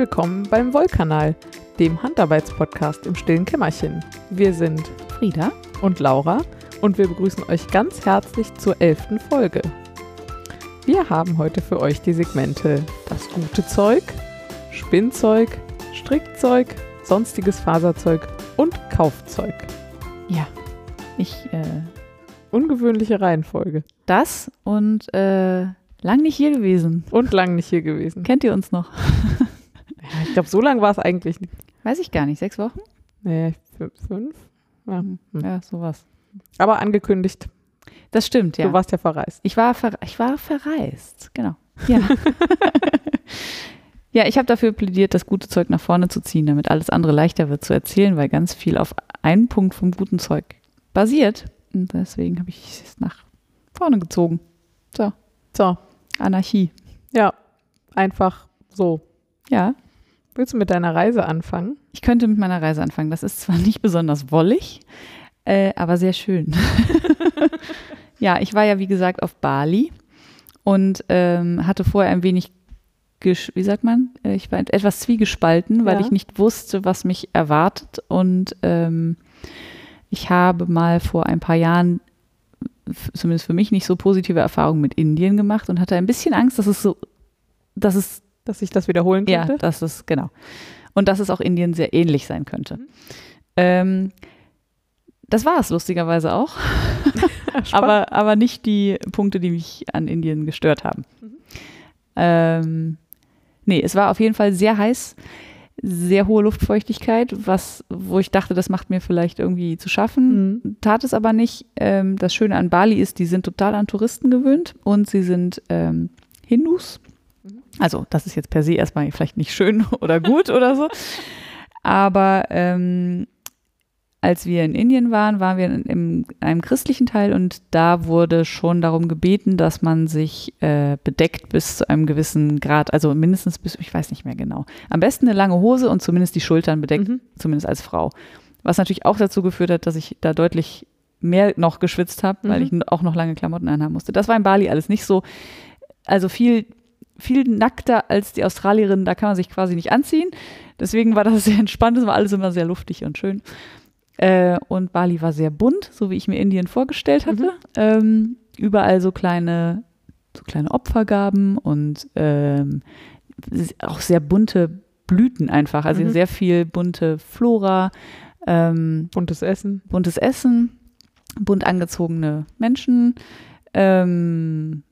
Willkommen beim Wollkanal, dem Handarbeitspodcast im stillen Kämmerchen. Wir sind Frieda und Laura und wir begrüßen euch ganz herzlich zur elften Folge. Wir haben heute für euch die Segmente das gute Zeug, Spinnzeug, Strickzeug, sonstiges Faserzeug und Kaufzeug. Ja, ich, äh, Ungewöhnliche Reihenfolge. das und äh, lang nicht hier gewesen. Und lang nicht hier gewesen. Kennt ihr uns noch? Ja, ich glaube, so lang war es eigentlich nicht. Weiß ich gar nicht, sechs Wochen? Nee, fü- fünf? Ja. Hm. Ja, sowas. Aber angekündigt, Das stimmt, ja. du warst ja verreist. Ich war, ver ich war verreist, genau. Ja, ja ich habe dafür plädiert, das gute Zeug nach vorne zu ziehen, damit alles andere leichter wird zu erzählen, weil ganz viel auf einen Punkt vom guten Zeug basiert. Und deswegen habe ich es nach vorne gezogen. So, So, Anarchie. ja, einfach so. Ja, Willst du mit deiner Reise anfangen? ich könnte mit meiner Reise anfangen. Das ist zwar nicht besonders wollig, äh, aber sehr schön. ja, ich war ja, wie gesagt, auf Bali und ähm, hatte vorher ein wenig, wie sagt man, Äh, ich war etwas zwiegespalten, weil Ja. ich nicht wusste, was mich erwartet. Und ähm, ich habe mal vor ein paar Jahren, zumindest für mich, nicht so positive Erfahrungen mit Indien gemacht und hatte ein bisschen Angst, dass es so, dass es Dass ich das wiederholen ja, könnte? das ist, genau. Und dass es auch Indien sehr ähnlich sein könnte. Ähm, das war es lustigerweise auch, aber, aber nicht die Punkte, die mich an Indien gestört haben. Mhm. Ähm, nee, es war auf jeden Fall sehr heiß, sehr hohe Luftfeuchtigkeit, was, wo ich dachte, das macht mir vielleicht irgendwie zu schaffen. Mhm. Tat es aber nicht. Ähm, das Schöne an Bali ist, die sind total an Touristen gewöhnt und sie sind ähm, Hindus. Also das ist jetzt per se erstmal vielleicht nicht schön oder gut oder so. Aber ähm, als wir in Indien waren, waren wir in, in einem christlichen Teil und da wurde schon darum gebeten, dass man sich äh, bedeckt bis zu einem gewissen Grad, also mindestens bis, ich weiß nicht mehr genau. Am besten eine lange Hose und zumindest die Schultern bedeckt Mhm. zumindest als Frau. Was natürlich auch dazu geführt hat, dass ich da deutlich mehr noch geschwitzt habe, weil Mhm. ich auch noch lange Klamotten anhaben musste. Das war in Bali alles nicht so. Also viel, viel nackter als die Australierin, da kann man sich quasi nicht anziehen. Deswegen war das sehr entspannt, es war alles immer sehr luftig und schön. Äh, und Bali war sehr bunt, so wie ich mir Indien vorgestellt hatte. Ähm, überall so kleine, so kleine Opfergaben und ähm, auch sehr bunte Blüten einfach. Also Mhm. sehr viel bunte Flora, ähm, Buntes Essen. buntes Essen, bunt angezogene Menschen. Ähm,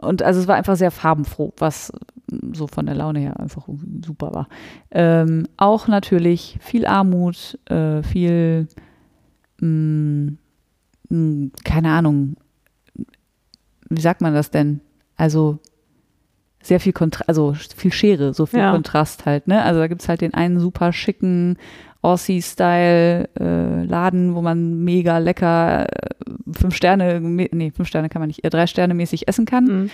und also es war einfach sehr farbenfroh, was so von der Laune her einfach super war. Ähm, auch natürlich viel Armut, äh, viel, mh, mh, keine Ahnung, wie sagt man das denn? Also sehr viel Kontrast, also viel Schere, so viel Ja. Kontrast halt, ne? Also da gibt es halt den einen super schicken Aussie-Style-Laden, wo man mega lecker äh, fünf Sterne, nee, fünf Sterne kann man nicht, äh, drei Sterne mäßig essen kann. Mhm.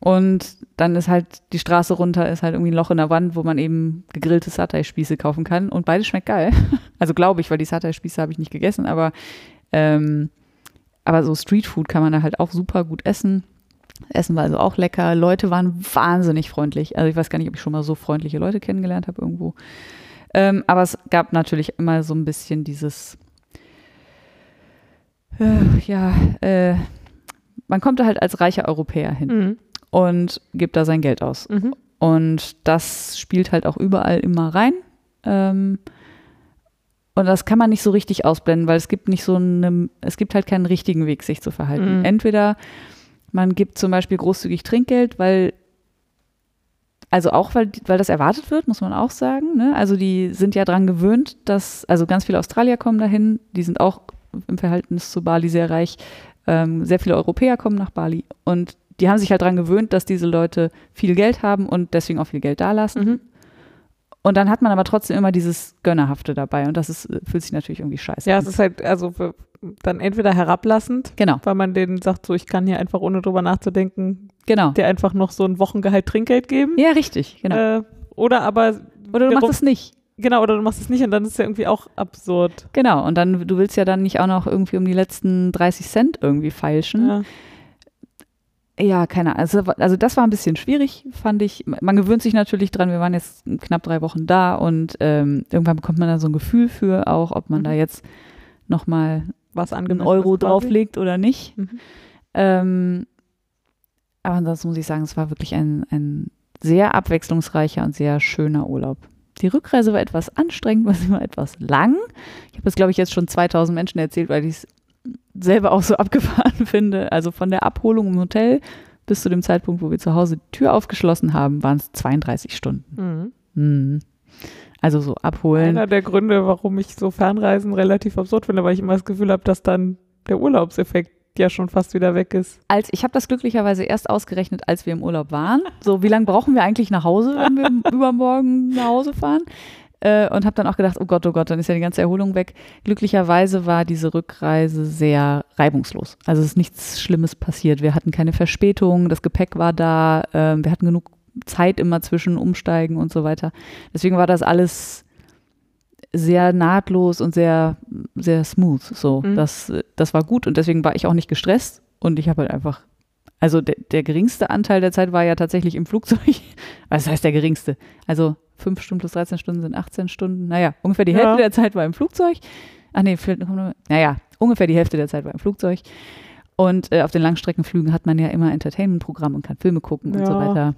Und dann ist halt die Straße runter, ist halt irgendwie ein Loch in der Wand, wo man eben gegrillte Satay-Spieße kaufen kann. Und beides schmeckt geil. Also glaube ich, weil die Satay-Spieße habe ich nicht gegessen, aber, ähm, aber so Streetfood kann man da halt auch super gut essen. Essen war also auch lecker. Leute waren wahnsinnig freundlich. Also ich weiß gar nicht, ob ich schon mal so freundliche Leute kennengelernt habe irgendwo. Ähm, aber es gab natürlich immer so ein bisschen dieses, äh, ja, äh, man kommt da halt als reicher Europäer hin Mhm. und gibt da sein Geld aus. Mhm. Und das spielt halt auch überall immer rein. Ähm, und das kann man nicht so richtig ausblenden, weil es gibt nicht so eine, es gibt halt keinen richtigen Weg, sich zu verhalten. Mhm. Entweder man gibt zum Beispiel großzügig Trinkgeld, weil, also auch weil, weil das erwartet wird, muss man auch sagen. Ne? Also die sind ja dran gewöhnt, dass, also ganz viele Australier kommen dahin, die sind auch im Verhältnis zu Bali sehr reich. Ähm, sehr viele Europäer kommen nach Bali und die haben sich halt dran gewöhnt, dass diese Leute viel Geld haben und deswegen auch viel Geld dalassen. Mhm. Und dann hat man aber trotzdem immer dieses Gönnerhafte dabei und das ist, äh, fühlt sich natürlich irgendwie scheiße Ja, an. es ist halt also für- dann entweder herablassend, Genau, weil man denen sagt, so ich kann hier einfach ohne drüber nachzudenken, genau. dir einfach noch so ein Wochengehalt Trinkgeld geben. Ja, richtig, genau. Äh, oder aber Oder du machst es nicht. genau, oder du machst es nicht und dann ist es ja irgendwie auch absurd. Genau, und dann, du willst ja dann nicht auch noch irgendwie um die letzten 30 Cent irgendwie feilschen. Ja. Ja, keine Ahnung. Also, also das war ein bisschen schwierig, fand ich. Man gewöhnt sich natürlich dran. Wir waren jetzt knapp drei Wochen da und ähm, irgendwann bekommt man da so ein Gefühl für auch, ob man Mhm. da jetzt nochmal Was einen Euro drauflegt oder nicht. Mhm. Ähm, aber ansonsten muss ich sagen, es war wirklich ein, ein sehr abwechslungsreicher und sehr schöner Urlaub. Die Rückreise war etwas anstrengend, war sie war etwas lang. Ich habe es, glaube ich, jetzt schon 2000 Menschen erzählt, weil ich es selber auch so abgefahren finde. Also von der Abholung im Hotel bis zu dem Zeitpunkt, wo wir zu Hause die Tür aufgeschlossen haben, waren es 32 Stunden. Mhm. Mhm. Also so abholen. Einer der Gründe, warum ich so Fernreisen relativ absurd finde, weil ich immer das Gefühl habe, dass dann der Urlaubseffekt ja schon fast wieder weg ist. als ich habe das glücklicherweise erst ausgerechnet, als wir im Urlaub waren. So, wie lange brauchen wir eigentlich nach Hause, wenn wir übermorgen nach Hause fahren? Äh, und habe dann auch gedacht, oh Gott, oh Gott, dann ist ja die ganze Erholung weg. Glücklicherweise war diese Rückreise sehr reibungslos. Also es ist nichts Schlimmes passiert. Wir hatten keine Verspätung, das Gepäck war da, ähm, wir hatten genug Zeit immer zwischen Umsteigen und so weiter. Deswegen war das alles sehr nahtlos und sehr, sehr smooth. So, Mhm. das, das war gut und deswegen war ich auch nicht gestresst und ich habe halt einfach, also der, der geringste Anteil der Zeit war ja tatsächlich im Flugzeug. Was heißt der geringste? Also fünf Stunden plus 13 Stunden sind 18 Stunden. Naja, ungefähr die Ja. Hälfte der Zeit war im Flugzeug. Ach nee, vielleicht, naja, ungefähr die Hälfte der Zeit war im Flugzeug. Und äh, auf den Langstreckenflügen hat man ja immer Entertainment-Programm und kann Filme gucken und so Ja. weiter.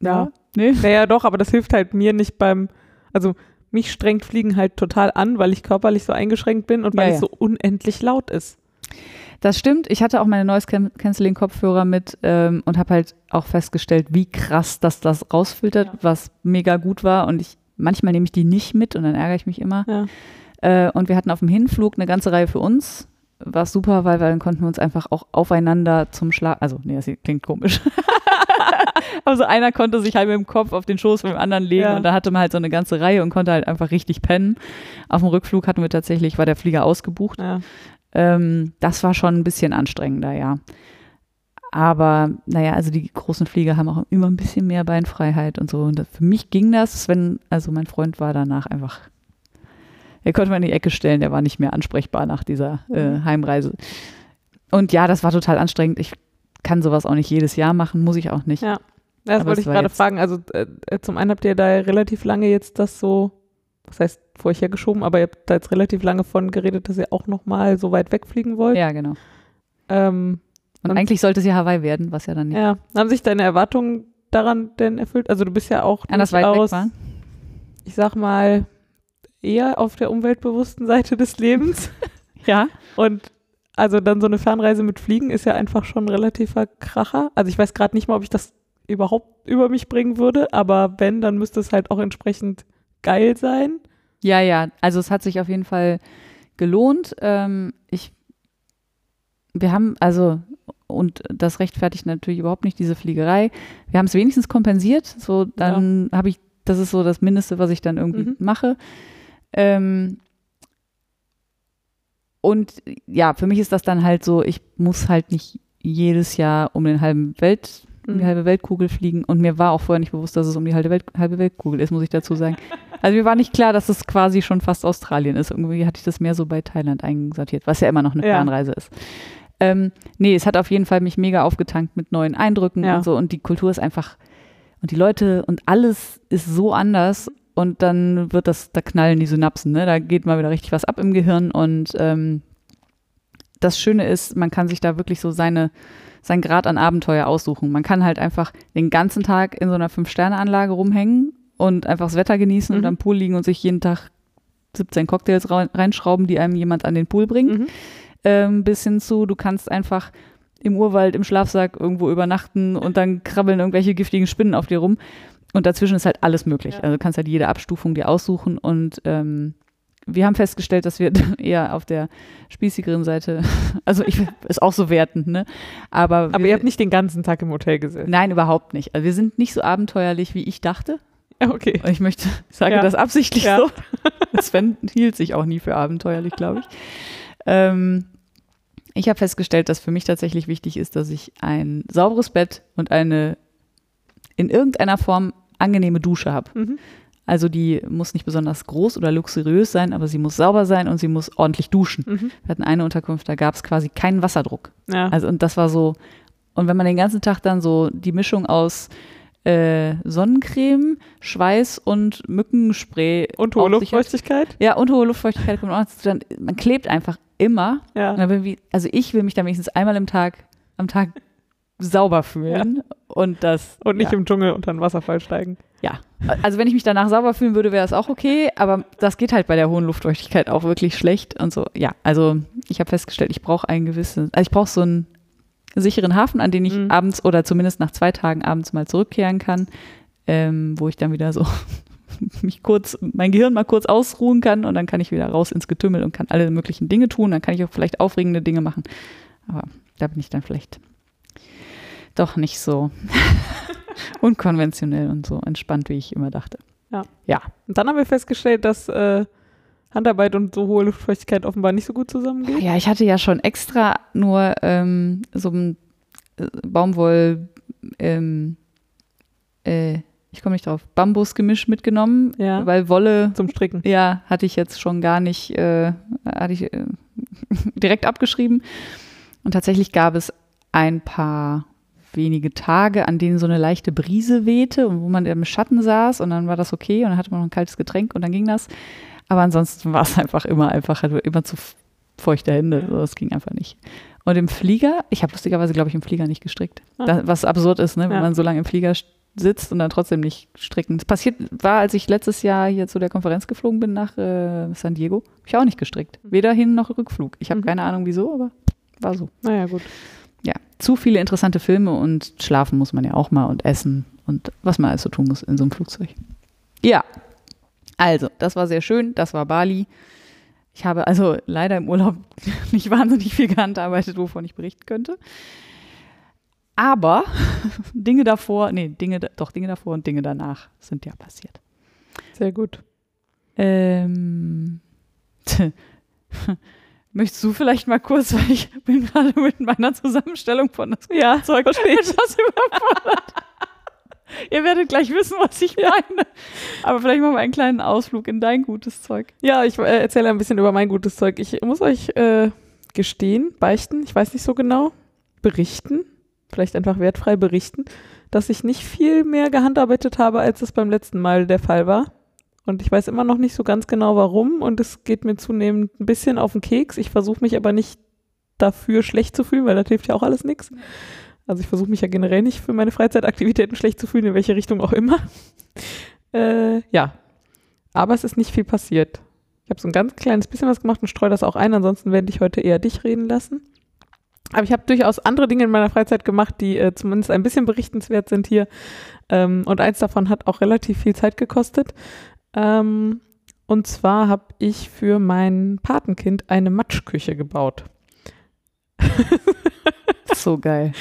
Ja. Nee? Naja, doch, aber das hilft halt mir nicht beim, also mich strengt Fliegen halt total an, weil ich körperlich so eingeschränkt bin und weil Ja, es ja. so unendlich laut ist. Das stimmt. Ich hatte auch meine Noise Can- Canceling Kopfhörer mit ähm, und habe halt auch festgestellt, wie krass dass das rausfiltert, was mega gut war. Und ich manchmal nehme ich die nicht mit und dann ärgere ich mich immer. Ja. Äh, und wir hatten auf dem Hinflug eine ganze Reihe für uns. War super, weil wir, dann konnten wir uns einfach auch aufeinander zum Schlaf. Also, nee, das klingt komisch. also einer konnte sich halt mit dem Kopf auf den Schoß von dem anderen legen Ja. und da hatte man halt so eine ganze Reihe und konnte halt einfach richtig pennen. Auf dem Rückflug hatten wir tatsächlich, war der Flieger ausgebucht. Ja. Ähm, das war schon ein bisschen anstrengender, ja. Aber naja, also die großen Flieger haben auch immer ein bisschen mehr Beinfreiheit und so. Und das, für mich ging das, wenn, also mein Freund war danach einfach, er konnte man in die Ecke stellen, der war nicht mehr ansprechbar nach dieser äh, Mhm. Heimreise. Und ja, das war total anstrengend. Ich kann sowas auch nicht jedes Jahr machen, muss ich auch nicht. Ja. Das Aber wollte ich gerade fragen. Also äh, äh, zum einen habt ihr da relativ lange jetzt das so, was heißt vor euch hergeschoben, aber ihr habt da jetzt relativ lange von geredet, dass ihr auch nochmal so weit wegfliegen wollt. Ja, genau. Ähm, Und Und- eigentlich sollte es ja Hawaii werden, was ja dann nicht ja. Haben sich deine Erwartungen daran denn erfüllt? Also du bist ja auch anders weit weg ich sag mal, eher auf der umweltbewussten Seite des Lebens. Ja. Und also dann so eine Fernreise mit Fliegen ist ja einfach schon ein relativer Kracher. Also ich weiß gerade nicht mal, ob ich das überhaupt über mich bringen würde, aber wenn, dann müsste es halt auch entsprechend geil sein. Ja, ja, also es hat sich auf jeden Fall gelohnt. Ähm, ich, wir haben, also, und das rechtfertigt natürlich überhaupt nicht diese Fliegerei. Wir haben es wenigstens kompensiert. So, dann habe ich, das ist so das Mindeste, was ich dann irgendwie Mhm. mache. Ähm, und ja, für mich ist das dann halt so, ich muss halt nicht jedes Jahr um den halben Welt, um die halbe Weltkugel fliegen. Und mir war auch vorher nicht bewusst, dass es um die halbe, Welt, halbe Weltkugel ist, muss ich dazu sagen. Also mir war nicht klar, dass es quasi schon fast Australien ist. Irgendwie hatte ich das mehr so bei Thailand einsortiert, was ja immer noch eine Ja. Fernreise ist. Ähm, nee, es hat auf jeden Fall mich mega aufgetankt mit neuen Eindrücken Ja. und so. Und die Kultur ist einfach, und die Leute und alles ist so anders. Und dann wird das, da knallen die Synapsen, ne? Da geht mal wieder richtig was ab im Gehirn. Und ähm, das Schöne ist, man kann sich da wirklich so seine, sein Grad an Abenteuer aussuchen. Man kann halt einfach den ganzen Tag in so einer Fünf-Sterne-Anlage rumhängen und einfach das Wetter genießen und Mhm. am Pool liegen und sich jeden Tag 17 Cocktails rein- reinschrauben, die einem jemand an den Pool bringt Mhm. ähm, bis hin zu, du kannst einfach im Urwald, im Schlafsack irgendwo übernachten und dann krabbeln irgendwelche giftigen Spinnen auf dir rum. Und dazwischen ist halt alles möglich. Ja. Also du kannst halt jede Abstufung dir aussuchen und ähm, wir haben festgestellt, dass wir eher auf der spießigeren Seite, also ich ist auch so wertend, ne? Aber, Aber wir, ihr habt nicht den ganzen Tag im Hotel gesessen. nein, überhaupt nicht. Also wir sind nicht so abenteuerlich, wie ich dachte. Okay. Ich möchte, ich sage Ja. das absichtlich Ja. so. Sven hielt sich auch nie für abenteuerlich, glaube ich. Ähm, ich habe festgestellt, dass für mich tatsächlich wichtig ist, dass ich ein sauberes Bett und eine in irgendeiner Form angenehme Dusche habe. Mhm. Also die muss nicht besonders groß oder luxuriös sein, aber sie muss sauber sein und sie muss ordentlich duschen. Mhm. Wir hatten eine Unterkunft, da gab es quasi keinen Wasserdruck. Ja. Also und das war so, Und wenn man den ganzen Tag dann so die Mischung aus äh, Sonnencreme, Schweiß und Mückenspray Und hohe sich hat- Luftfeuchtigkeit? Ja, und hohe Luftfeuchtigkeit kommt auch. Dann, man klebt einfach immer. Ja. also ich will mich dann wenigstens einmal im Tag, am Tag sauber fühlen. Und das. Und nicht ja. im Dschungel unter einen Wasserfall steigen. Ja, also wenn ich mich danach sauber fühlen würde, wäre das auch okay, aber das geht halt bei der hohen Luftfeuchtigkeit auch wirklich schlecht und so. Ja, also ich habe festgestellt, ich brauche einen gewissen, also ich brauche so einen sicheren Hafen, an den ich Mhm. abends oder zumindest nach zwei Tagen abends mal zurückkehren kann, ähm, wo ich dann wieder so mich kurz, mein Gehirn mal kurz ausruhen kann und dann kann ich wieder raus ins Getümmel und kann alle möglichen Dinge tun, dann kann ich auch vielleicht aufregende Dinge machen. Aber da bin ich dann vielleicht doch nicht so unkonventionell und so entspannt, wie ich immer dachte. Und dann haben wir festgestellt, dass äh, Handarbeit und so hohe Luftfeuchtigkeit offenbar nicht so gut zusammengehen. Ja, ich hatte ja schon extra nur ähm, so ein äh, Baumwoll, ähm, äh, ich komme nicht drauf, Bambusgemisch mitgenommen, Ja. weil Wolle, Zum Stricken. ja, hatte ich jetzt schon gar nicht, äh, hatte ich äh, direkt abgeschrieben. Und tatsächlich gab es ein paar wenige Tage, an denen so eine leichte Brise wehte und wo man im Schatten saß und dann war das okay und dann hatte man noch ein kaltes Getränk und dann ging das. Aber ansonsten war es einfach immer einfach, immer zu feuchte Hände. So, das ging einfach nicht. Und im Flieger, ich habe lustigerweise, glaube ich, im Flieger nicht gestrickt. Ah. Da, was absurd ist, ne, wenn Ja. man so lange im Flieger sitzt und dann trotzdem nicht stricken. Das passiert war, als ich letztes Jahr hier zu der Konferenz geflogen bin nach äh, San Diego, habe ich auch nicht gestrickt. Weder Hin- noch Rückflug. Ich habe Mhm. keine Ahnung wieso, aber war so. Naja, gut. Ja, zu viele interessante Filme und schlafen muss man ja auch mal und essen und was man alles so tun muss in so einem Flugzeug. Ja, also, das war sehr schön, das war Bali. Ich habe also leider im Urlaub nicht wahnsinnig viel gehandarbeitet, wovon ich berichten könnte. Aber Dinge davor, nee, Dinge, doch Dinge davor und Dinge danach sind ja passiert. Sehr gut. Ähm, möchtest du vielleicht mal kurz, weil ich bin gerade mit meiner Zusammenstellung von das Ja, Zeug verstehe etwas überfordert. Ihr werdet gleich wissen, was ich meine. Aber vielleicht machen wir einen kleinen Ausflug in dein gutes Zeug. Ja, ich äh, erzähle ein bisschen über mein gutes Zeug. Ich muss euch äh, gestehen, beichten, ich weiß nicht so genau, berichten, vielleicht einfach wertfrei berichten, dass ich nicht viel mehr gehandarbeitet habe, als es beim letzten Mal der Fall war. Und ich weiß immer noch nicht so ganz genau warum und es geht mir zunehmend ein bisschen auf den Keks. Ich versuche mich aber nicht dafür schlecht zu fühlen, weil das hilft ja auch alles nichts. Also ich versuche mich ja generell nicht für meine Freizeitaktivitäten schlecht zu fühlen, in welche Richtung auch immer. Äh, ja, aber es ist nicht viel passiert. Ich habe so ein ganz kleines bisschen was gemacht und streue das auch ein. Ansonsten werde ich heute eher dich reden lassen. Aber ich habe durchaus andere Dinge in meiner Freizeit gemacht, die äh, zumindest ein bisschen berichtenswert sind hier. Ähm, und eins davon hat auch relativ viel Zeit gekostet. Ähm, und zwar habe ich für mein Patenkind eine Matschküche gebaut. So geil.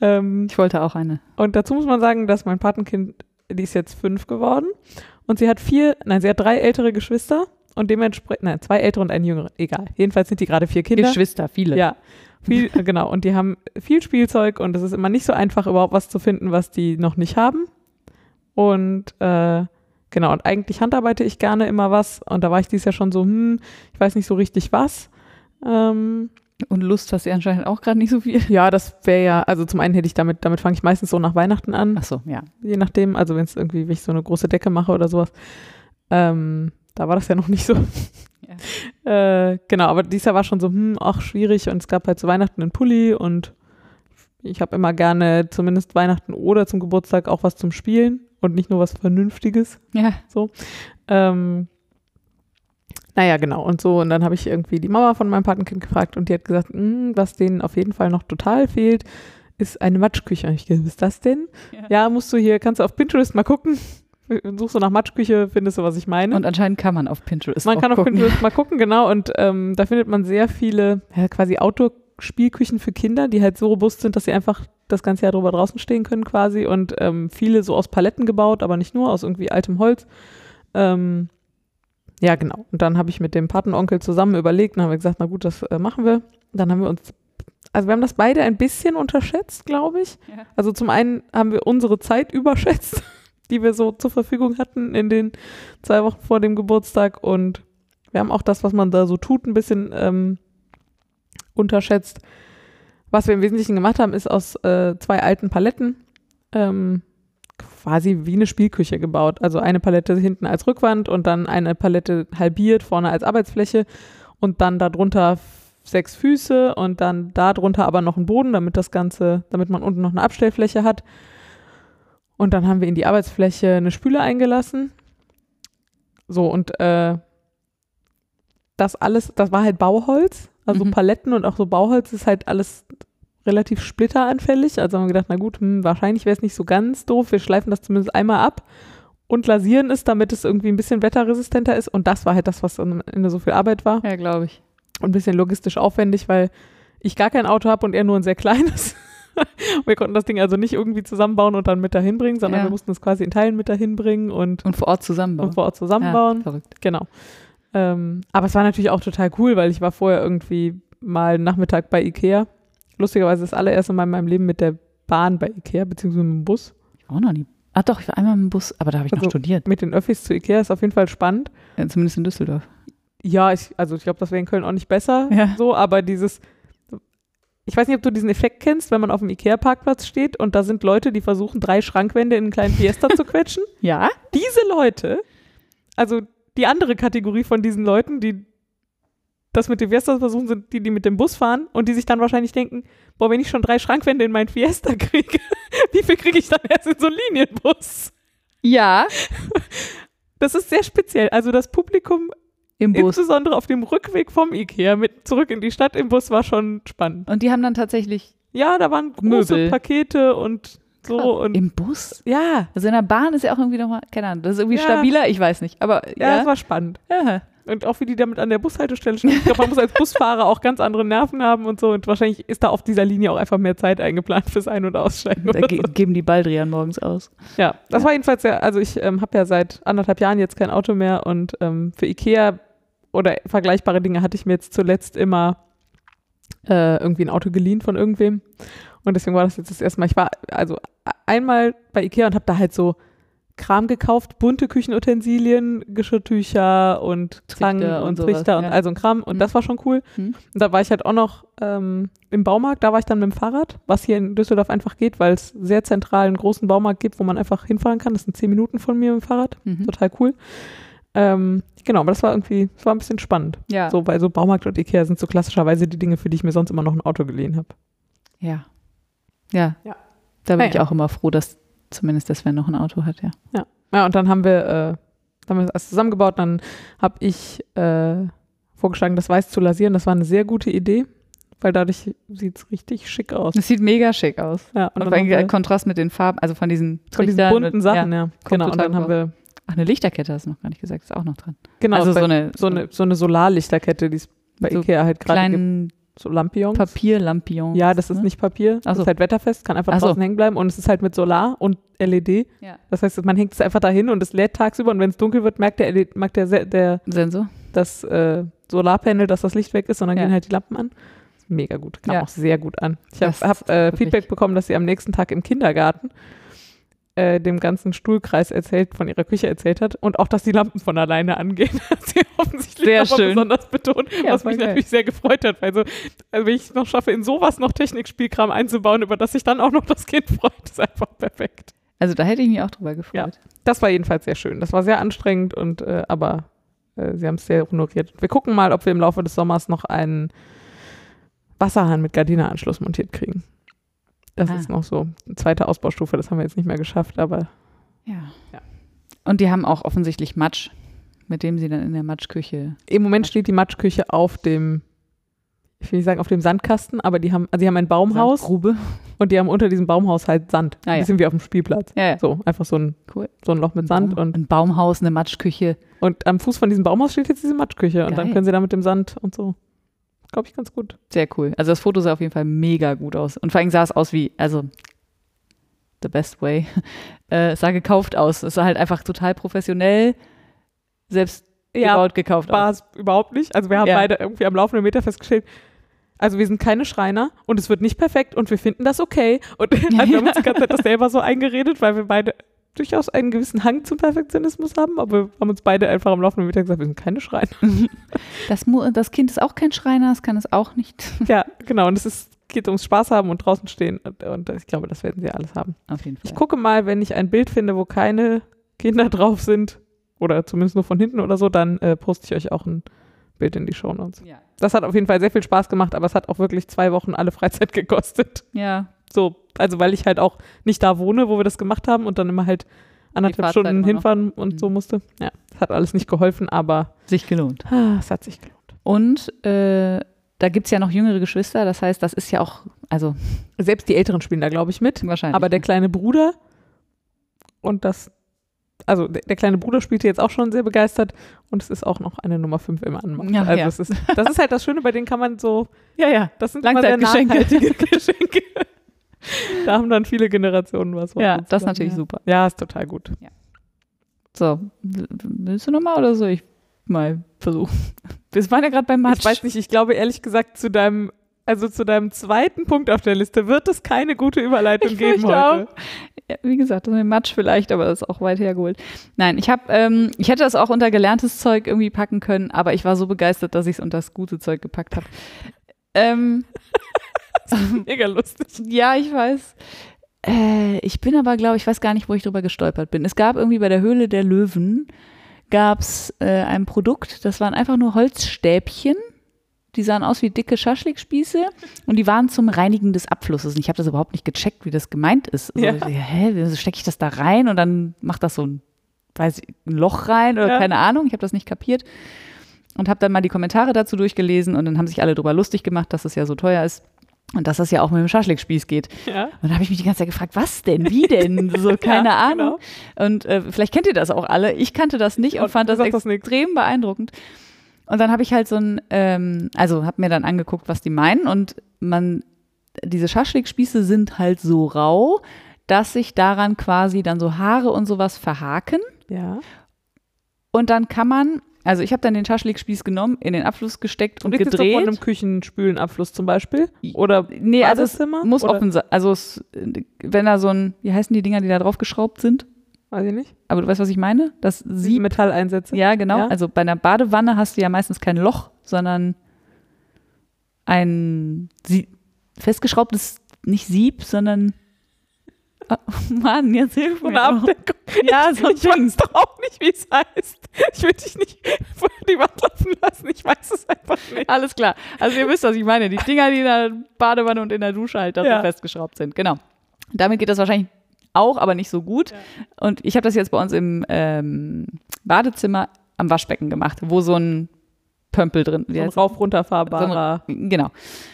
Ähm, Ich wollte auch eine. und dazu muss man sagen, dass mein Patenkind, die ist jetzt fünf geworden und sie hat vier, nein, sie hat drei ältere Geschwister und dementsprechend, nein, zwei ältere und einen jüngeren, egal. Jedenfalls sind die gerade vier Kinder. Geschwister, viele. Ja, viel, äh, genau. Und die haben viel Spielzeug und es ist immer nicht so einfach, überhaupt was zu finden, was die noch nicht haben. Und äh, genau, und eigentlich handarbeite ich gerne immer was. Und da war ich dieses Jahr schon so, hm, ich weiß nicht so richtig was. Ähm, Und Lust hast du anscheinend auch gerade nicht so viel. ja, das wäre ja, also zum einen hätte ich damit, damit fange ich meistens so nach Weihnachten an Ach so, ja. je nachdem, also wenn es irgendwie, wenn ich so eine große Decke mache oder sowas. Ähm, da war das ja noch nicht so. Äh, genau, aber dieses Jahr war schon so, hm, ach, schwierig und es gab halt zu Weihnachten einen Pulli und ich habe immer gerne zumindest Weihnachten oder zum Geburtstag auch was zum Spielen und nicht nur was Vernünftiges. Ja. Ähm, naja, genau. Und so, und dann habe ich irgendwie die Mama von meinem Patenkind gefragt und die hat gesagt, "Mm, was denen auf jeden Fall noch total fehlt, ist eine Matschküche. Und ich gesagt, was ist das denn? Ja. Ja. musst du hier, kannst du auf Pinterest mal gucken. Suchst du nach Matschküche, findest du, was ich meine. Und anscheinend kann man auf Pinterest man kann auf gucken. Pinterest mal gucken, genau. Und ähm, da findet man sehr viele, ja, quasi Outdoor-Spielküchen für Kinder, die halt so robust sind, dass sie einfach das ganze Jahr drüber draußen stehen können quasi. Und ähm, viele so aus Paletten gebaut, aber nicht nur, aus irgendwie altem Holz. Ähm, ja, genau. Und dann habe ich mit dem Patenonkel zusammen überlegt und haben wir gesagt, na gut, das äh, machen wir. Dann haben wir uns, also wir haben das beide ein bisschen unterschätzt, glaube ich. Ja. Also zum einen haben wir unsere Zeit überschätzt, die wir so zur Verfügung hatten in den zwei Wochen vor dem Geburtstag und wir haben auch das, was man da so tut, ein bisschen ähm, unterschätzt. Was wir im Wesentlichen gemacht haben, ist aus äh, zwei alten Paletten ähm, quasi wie eine Spielküche gebaut. Also eine Palette hinten als Rückwand und dann eine Palette halbiert, vorne als Arbeitsfläche und dann darunter sechs Füße und dann darunter aber noch ein Boden, damit das Ganze, damit man unten noch eine Abstellfläche hat. Und dann haben wir in die Arbeitsfläche eine Spüle eingelassen. So, und äh, das alles, das war halt Bauholz, also Mhm. Paletten und auch so Bauholz ist halt alles relativ splitteranfällig. Also haben wir gedacht, na gut, hm, wahrscheinlich wäre es nicht so ganz doof. Wir schleifen das zumindest einmal ab und lasieren es, damit es irgendwie ein bisschen wetterresistenter ist. Und das war halt das, was am Ende so viel Arbeit war Ja, glaube ich. und ein bisschen logistisch aufwendig, weil ich gar kein Auto habe und er nur ein sehr kleines. wir konnten das Ding also nicht irgendwie zusammenbauen und dann mit dahin bringen, sondern Ja. wir mussten es quasi in Teilen mit dahin bringen und, Und vor Ort zusammenbauen. und vor Ort zusammenbauen. Ja, verrückt. Genau. Ähm, aber es war natürlich auch total cool, weil ich war vorher irgendwie mal einen Nachmittag bei Ikea. Lustigerweise das allererste Mal in meinem Leben mit der Bahn bei Ikea, beziehungsweise mit dem Bus. Ich war auch noch nie. Ah doch, ich war einmal im Bus, aber da habe ich Also- noch studiert. Mit den Öffis zu Ikea ist auf jeden Fall spannend. Ja, zumindest in Düsseldorf. Ja, ich, also ich glaube, das wäre in Köln auch nicht besser. Ja. So, aber dieses, ich weiß nicht, ob du diesen Effekt kennst, wenn man auf dem Ikea-Parkplatz steht und da sind Leute, die versuchen, drei Schrankwände in einen kleinen Fiesta zu quetschen. Ja? Diese Leute, also die andere Kategorie von diesen Leuten, die das mit dem Fiesta versuchen, sind die, die mit dem Bus fahren und die sich dann wahrscheinlich denken, boah, wenn ich schon drei Schrankwände in meinen Fiesta kriege, wie viel kriege ich dann erst in so einen Linienbus? Ja. Das ist sehr speziell. Also das Publikum Im Bus. Insbesondere auf dem Rückweg vom Ikea mit zurück in die Stadt im Bus war schon spannend. Und die haben dann tatsächlich Ja, da waren große Möbel. Pakete und so und im Bus. ja, Also in der Bahn ist ja auch irgendwie nochmal, keine Ahnung, das ist irgendwie Ja. stabiler, ich weiß nicht. Aber ja, ja. es war spannend. ja. Und auch wie die damit an der Bushaltestelle stehen. Ich glaube, man muss als Busfahrer auch ganz andere Nerven haben und so. Und wahrscheinlich ist da auf dieser Linie auch einfach mehr Zeit eingeplant fürs Ein- und Aussteigen. Da ge so. geben die Baldrian morgens aus. Ja, das war jedenfalls ja, also ich ähm, habe ja seit anderthalb Jahren jetzt kein Auto mehr und ähm, für Ikea oder vergleichbare Dinge hatte ich mir jetzt zuletzt immer äh, irgendwie ein Auto geliehen von irgendwem. Und deswegen war das jetzt das erste Mal. Ich war also einmal bei Ikea und habe da halt so Kram gekauft, bunte Küchenutensilien, Geschirrtücher und Zangen und und sowas, Trichter und ja. all so ein Kram. Und Mhm. das war schon cool. Mhm. Und da war ich halt auch noch ähm, im Baumarkt. Da war ich dann mit dem Fahrrad, was hier in Düsseldorf einfach geht, weil es sehr zentral einen großen Baumarkt gibt, wo man einfach hinfahren kann. Das sind zehn Minuten von mir mit dem Fahrrad. Mhm. Total cool. Ähm, genau, aber das war irgendwie, das war ein bisschen spannend. Ja. So, weil so Baumarkt und Ikea sind so klassischerweise die Dinge, für die ich mir sonst immer noch ein Auto geliehen habe. Ja. Ja. Ja. Da bin Ja, ich ja. auch immer froh, dass zumindest der Sven noch ein Auto hat, ja. Ja, und dann haben wir, äh, dann haben wir das alles zusammengebaut. Dann habe ich äh, vorgeschlagen, das Weiß zu lasieren. Das war eine sehr gute Idee, weil dadurch sieht es richtig schick aus. Das sieht mega schick aus. Ja, Und, dann vor allem Kontrast mit den Farben, also von diesen von diesen bunten mit- Sachen, Ja. ja. Genau, und dann haben wir, Ach, eine Lichterkette hast du noch gar nicht gesagt, ist auch noch dran. genau, also so eine, so eine, so eine Solarlichterkette, die es bei so Ikea halt gerade gibt. So Lampions. Papierlampions. Ja, das ist ne? nicht Papier. Das so. ist halt wetterfest, kann einfach Ach so. draußen hängen bleiben und es ist halt mit Solar und LED. Ja. Das heißt, man hängt es einfach dahin und es lädt tagsüber und wenn es dunkel wird, merkt der, LED, merkt der, der Sensor. das äh, Solarpanel, dass das Licht weg ist und dann Ja. gehen halt die Lampen an. Mega gut, kam Ja. auch sehr gut an. Ich habe hab, äh, Feedback bekommen, dass sie am nächsten Tag im Kindergarten äh, dem ganzen Stuhlkreis erzählt, von ihrer Küche erzählt hat und auch, dass die Lampen von alleine angehen. Hat sie offensichtlich Sehr schön. besonders betont, Ja, was mich geil. natürlich sehr gefreut hat, weil so, also wenn ich es noch schaffe, in sowas noch Technikspielkram einzubauen, über das sich dann auch noch das Kind freut, ist einfach perfekt. Also da hätte ich mich auch drüber gefreut. Das war jedenfalls sehr schön. Das war sehr anstrengend und äh, aber äh, sie haben es sehr honoriert. Wir gucken mal, ob wir im Laufe des Sommers noch einen Wasserhahn mit Gardineanschluss montiert kriegen. Das Ah. ist noch so eine zweite Ausbaustufe, das haben wir jetzt nicht mehr geschafft, aber Ja. Ja. Und die haben auch offensichtlich Matsch, mit dem sie dann in der Matschküche. im Moment steht die Matschküche auf dem, ich will nicht sagen auf dem Sandkasten, aber die haben, also die haben ein Baumhaus Grube. und die haben unter diesem Baumhaus halt Sand. Ah, Ein ja. bisschen wie auf dem Spielplatz. Ja, ja. So, einfach so ein, Cool. so ein Loch mit Sand und, ein Baumhaus, eine Matschküche. und am Fuß von diesem Baumhaus steht jetzt diese Matschküche und dann Geil. können sie da mit dem Sand und so. Glaube ich ganz gut. Sehr cool. Also das Foto sah auf jeden Fall mega gut aus. Und vor allem sah es aus wie, also the best way. Äh, es sah gekauft aus. Es sah halt einfach total professionell, selbst Ja, gebaut, gekauft war aus. es überhaupt nicht. Also wir haben Ja. beide irgendwie am laufenden Meter festgestellt, also wir sind keine Schreiner und es wird nicht perfekt und wir finden das okay. Und also wir haben uns die ganze Zeit das selber so eingeredet, weil wir beide durchaus einen gewissen Hang zum Perfektionismus haben, aber wir haben uns beide einfach am laufenden Meter gesagt, wir sind keine Schreiner. Das, das Kind ist auch kein Schreiner, das kann es auch nicht. ja, genau. Und es ist geht ums Spaß haben und draußen stehen. Und, und ich glaube, das werden sie alles haben. Auf jeden Fall. Ich gucke mal, wenn ich ein Bild finde, wo keine Kinder drauf sind, oder zumindest nur von hinten oder so, dann äh, poste ich euch auch ein Bild in die Show Notes. Ja. Das hat auf jeden Fall sehr viel Spaß gemacht, aber es hat auch wirklich zwei Wochen alle Freizeit gekostet. ja, So, also weil ich halt auch nicht da wohne, wo wir das gemacht haben und dann immer halt anderthalb Stunden hinfahren und Mhm. so musste. Ja, das hat alles nicht geholfen, aber sich gelohnt. ah, es hat sich gelohnt. Und äh, da gibt es ja noch jüngere Geschwister, das heißt, das ist ja auch, also Selbst die Älteren spielen da, glaube ich, mit. wahrscheinlich. Aber der kleine Bruder und das, also der, der kleine Bruder spielte jetzt auch schon sehr begeistert und es ist auch noch eine Nummer 5 im Anmarsch. Ja, also ja. es ist, das ist halt das Schöne, bei denen kann man so, ja, ja. das sind immer sehr nachhaltige Geschenke. da haben dann viele Generationen was. von Ja, das ist natürlich ja. super. Ja, ist total gut. So, w- willst du nochmal oder soll ich mal versuchen? Wir waren ja gerade beim Match. Ich weiß nicht, ich glaube ehrlich gesagt zu deinem, also zu deinem zweiten Punkt auf der Liste wird es keine gute Überleitung Ich geben heute. Ja, wie gesagt, das mit Matsch vielleicht, aber das ist auch weit hergeholt. Nein, ich habe, ähm, ich hätte das auch unter gelerntes Zeug irgendwie packen können, aber ich war so begeistert, dass ich es unter das gute Zeug gepackt habe. Ähm, Mega lustig. ja, ich weiß. Äh, ich bin aber, glaube ich, weiß gar nicht, wo ich drüber gestolpert bin. Es gab irgendwie bei der Höhle der Löwen gab es äh, ein Produkt, das waren einfach nur Holzstäbchen. Die sahen aus wie dicke Schaschlikspieße und die waren zum Reinigen des Abflusses. Und ich habe das überhaupt nicht gecheckt, wie das gemeint ist. Also, Ja. ich, hä, wieso stecke ich das da rein und dann macht das so ein, weiß ich, ein Loch rein oder Ja. keine Ahnung. Ich habe das nicht kapiert und habe dann mal die Kommentare dazu durchgelesen und dann haben sich alle drüber lustig gemacht, dass es ja so teuer ist und dass das ja auch mit dem Schaschlikspieß geht. Ja. Und dann habe ich mich die ganze Zeit gefragt, was denn, wie denn? So, keine Ja, Ahnung. Und äh, vielleicht kennt ihr das auch alle. Ich kannte das nicht und Und fand das extrem beeindruckend. Und dann habe ich halt so ein, ähm, also habe mir dann angeguckt, was die meinen. Und man, diese Schaschlikspieße sind halt so rau, dass sich daran quasi dann so Haare und sowas verhaken. Ja. Und dann kann man, also ich habe dann den Schaschlikspieß genommen, in den Abfluss gesteckt und, Und gedreht. von einem Küchenspülenabfluss zum Beispiel? Oder Nee, also es muss Oder- offen sein. Also es, wenn da so ein, wie heißen die Dinger, die da drauf geschraubt sind? Weiß ich nicht. Aber du weißt, was ich meine? Das Sieb. Metalleinsätze. Ja, genau. Ja. Also bei einer Badewanne hast du ja meistens kein Loch, sondern ein Sie festgeschraubtes, nicht Sieb, sondern Ah, Mann, jetzt hilf mir. eine. Abdeckung. Ja, so Ich Ding. weiß doch auch nicht, wie es heißt. Ich will dich nicht vor die Wand laufen lassen. Ich weiß es einfach nicht. Alles klar. Also ihr wisst, was ich meine. Die Dinger, die in der Badewanne und in der Dusche halt da so Ja. festgeschraubt sind. Genau. Damit geht das wahrscheinlich auch, aber nicht so gut. Und ich habe das jetzt bei uns im ähm, Badezimmer am Waschbecken gemacht, wo so ein Pömpel drin, So ein rauf runterfahrbarer das? genau,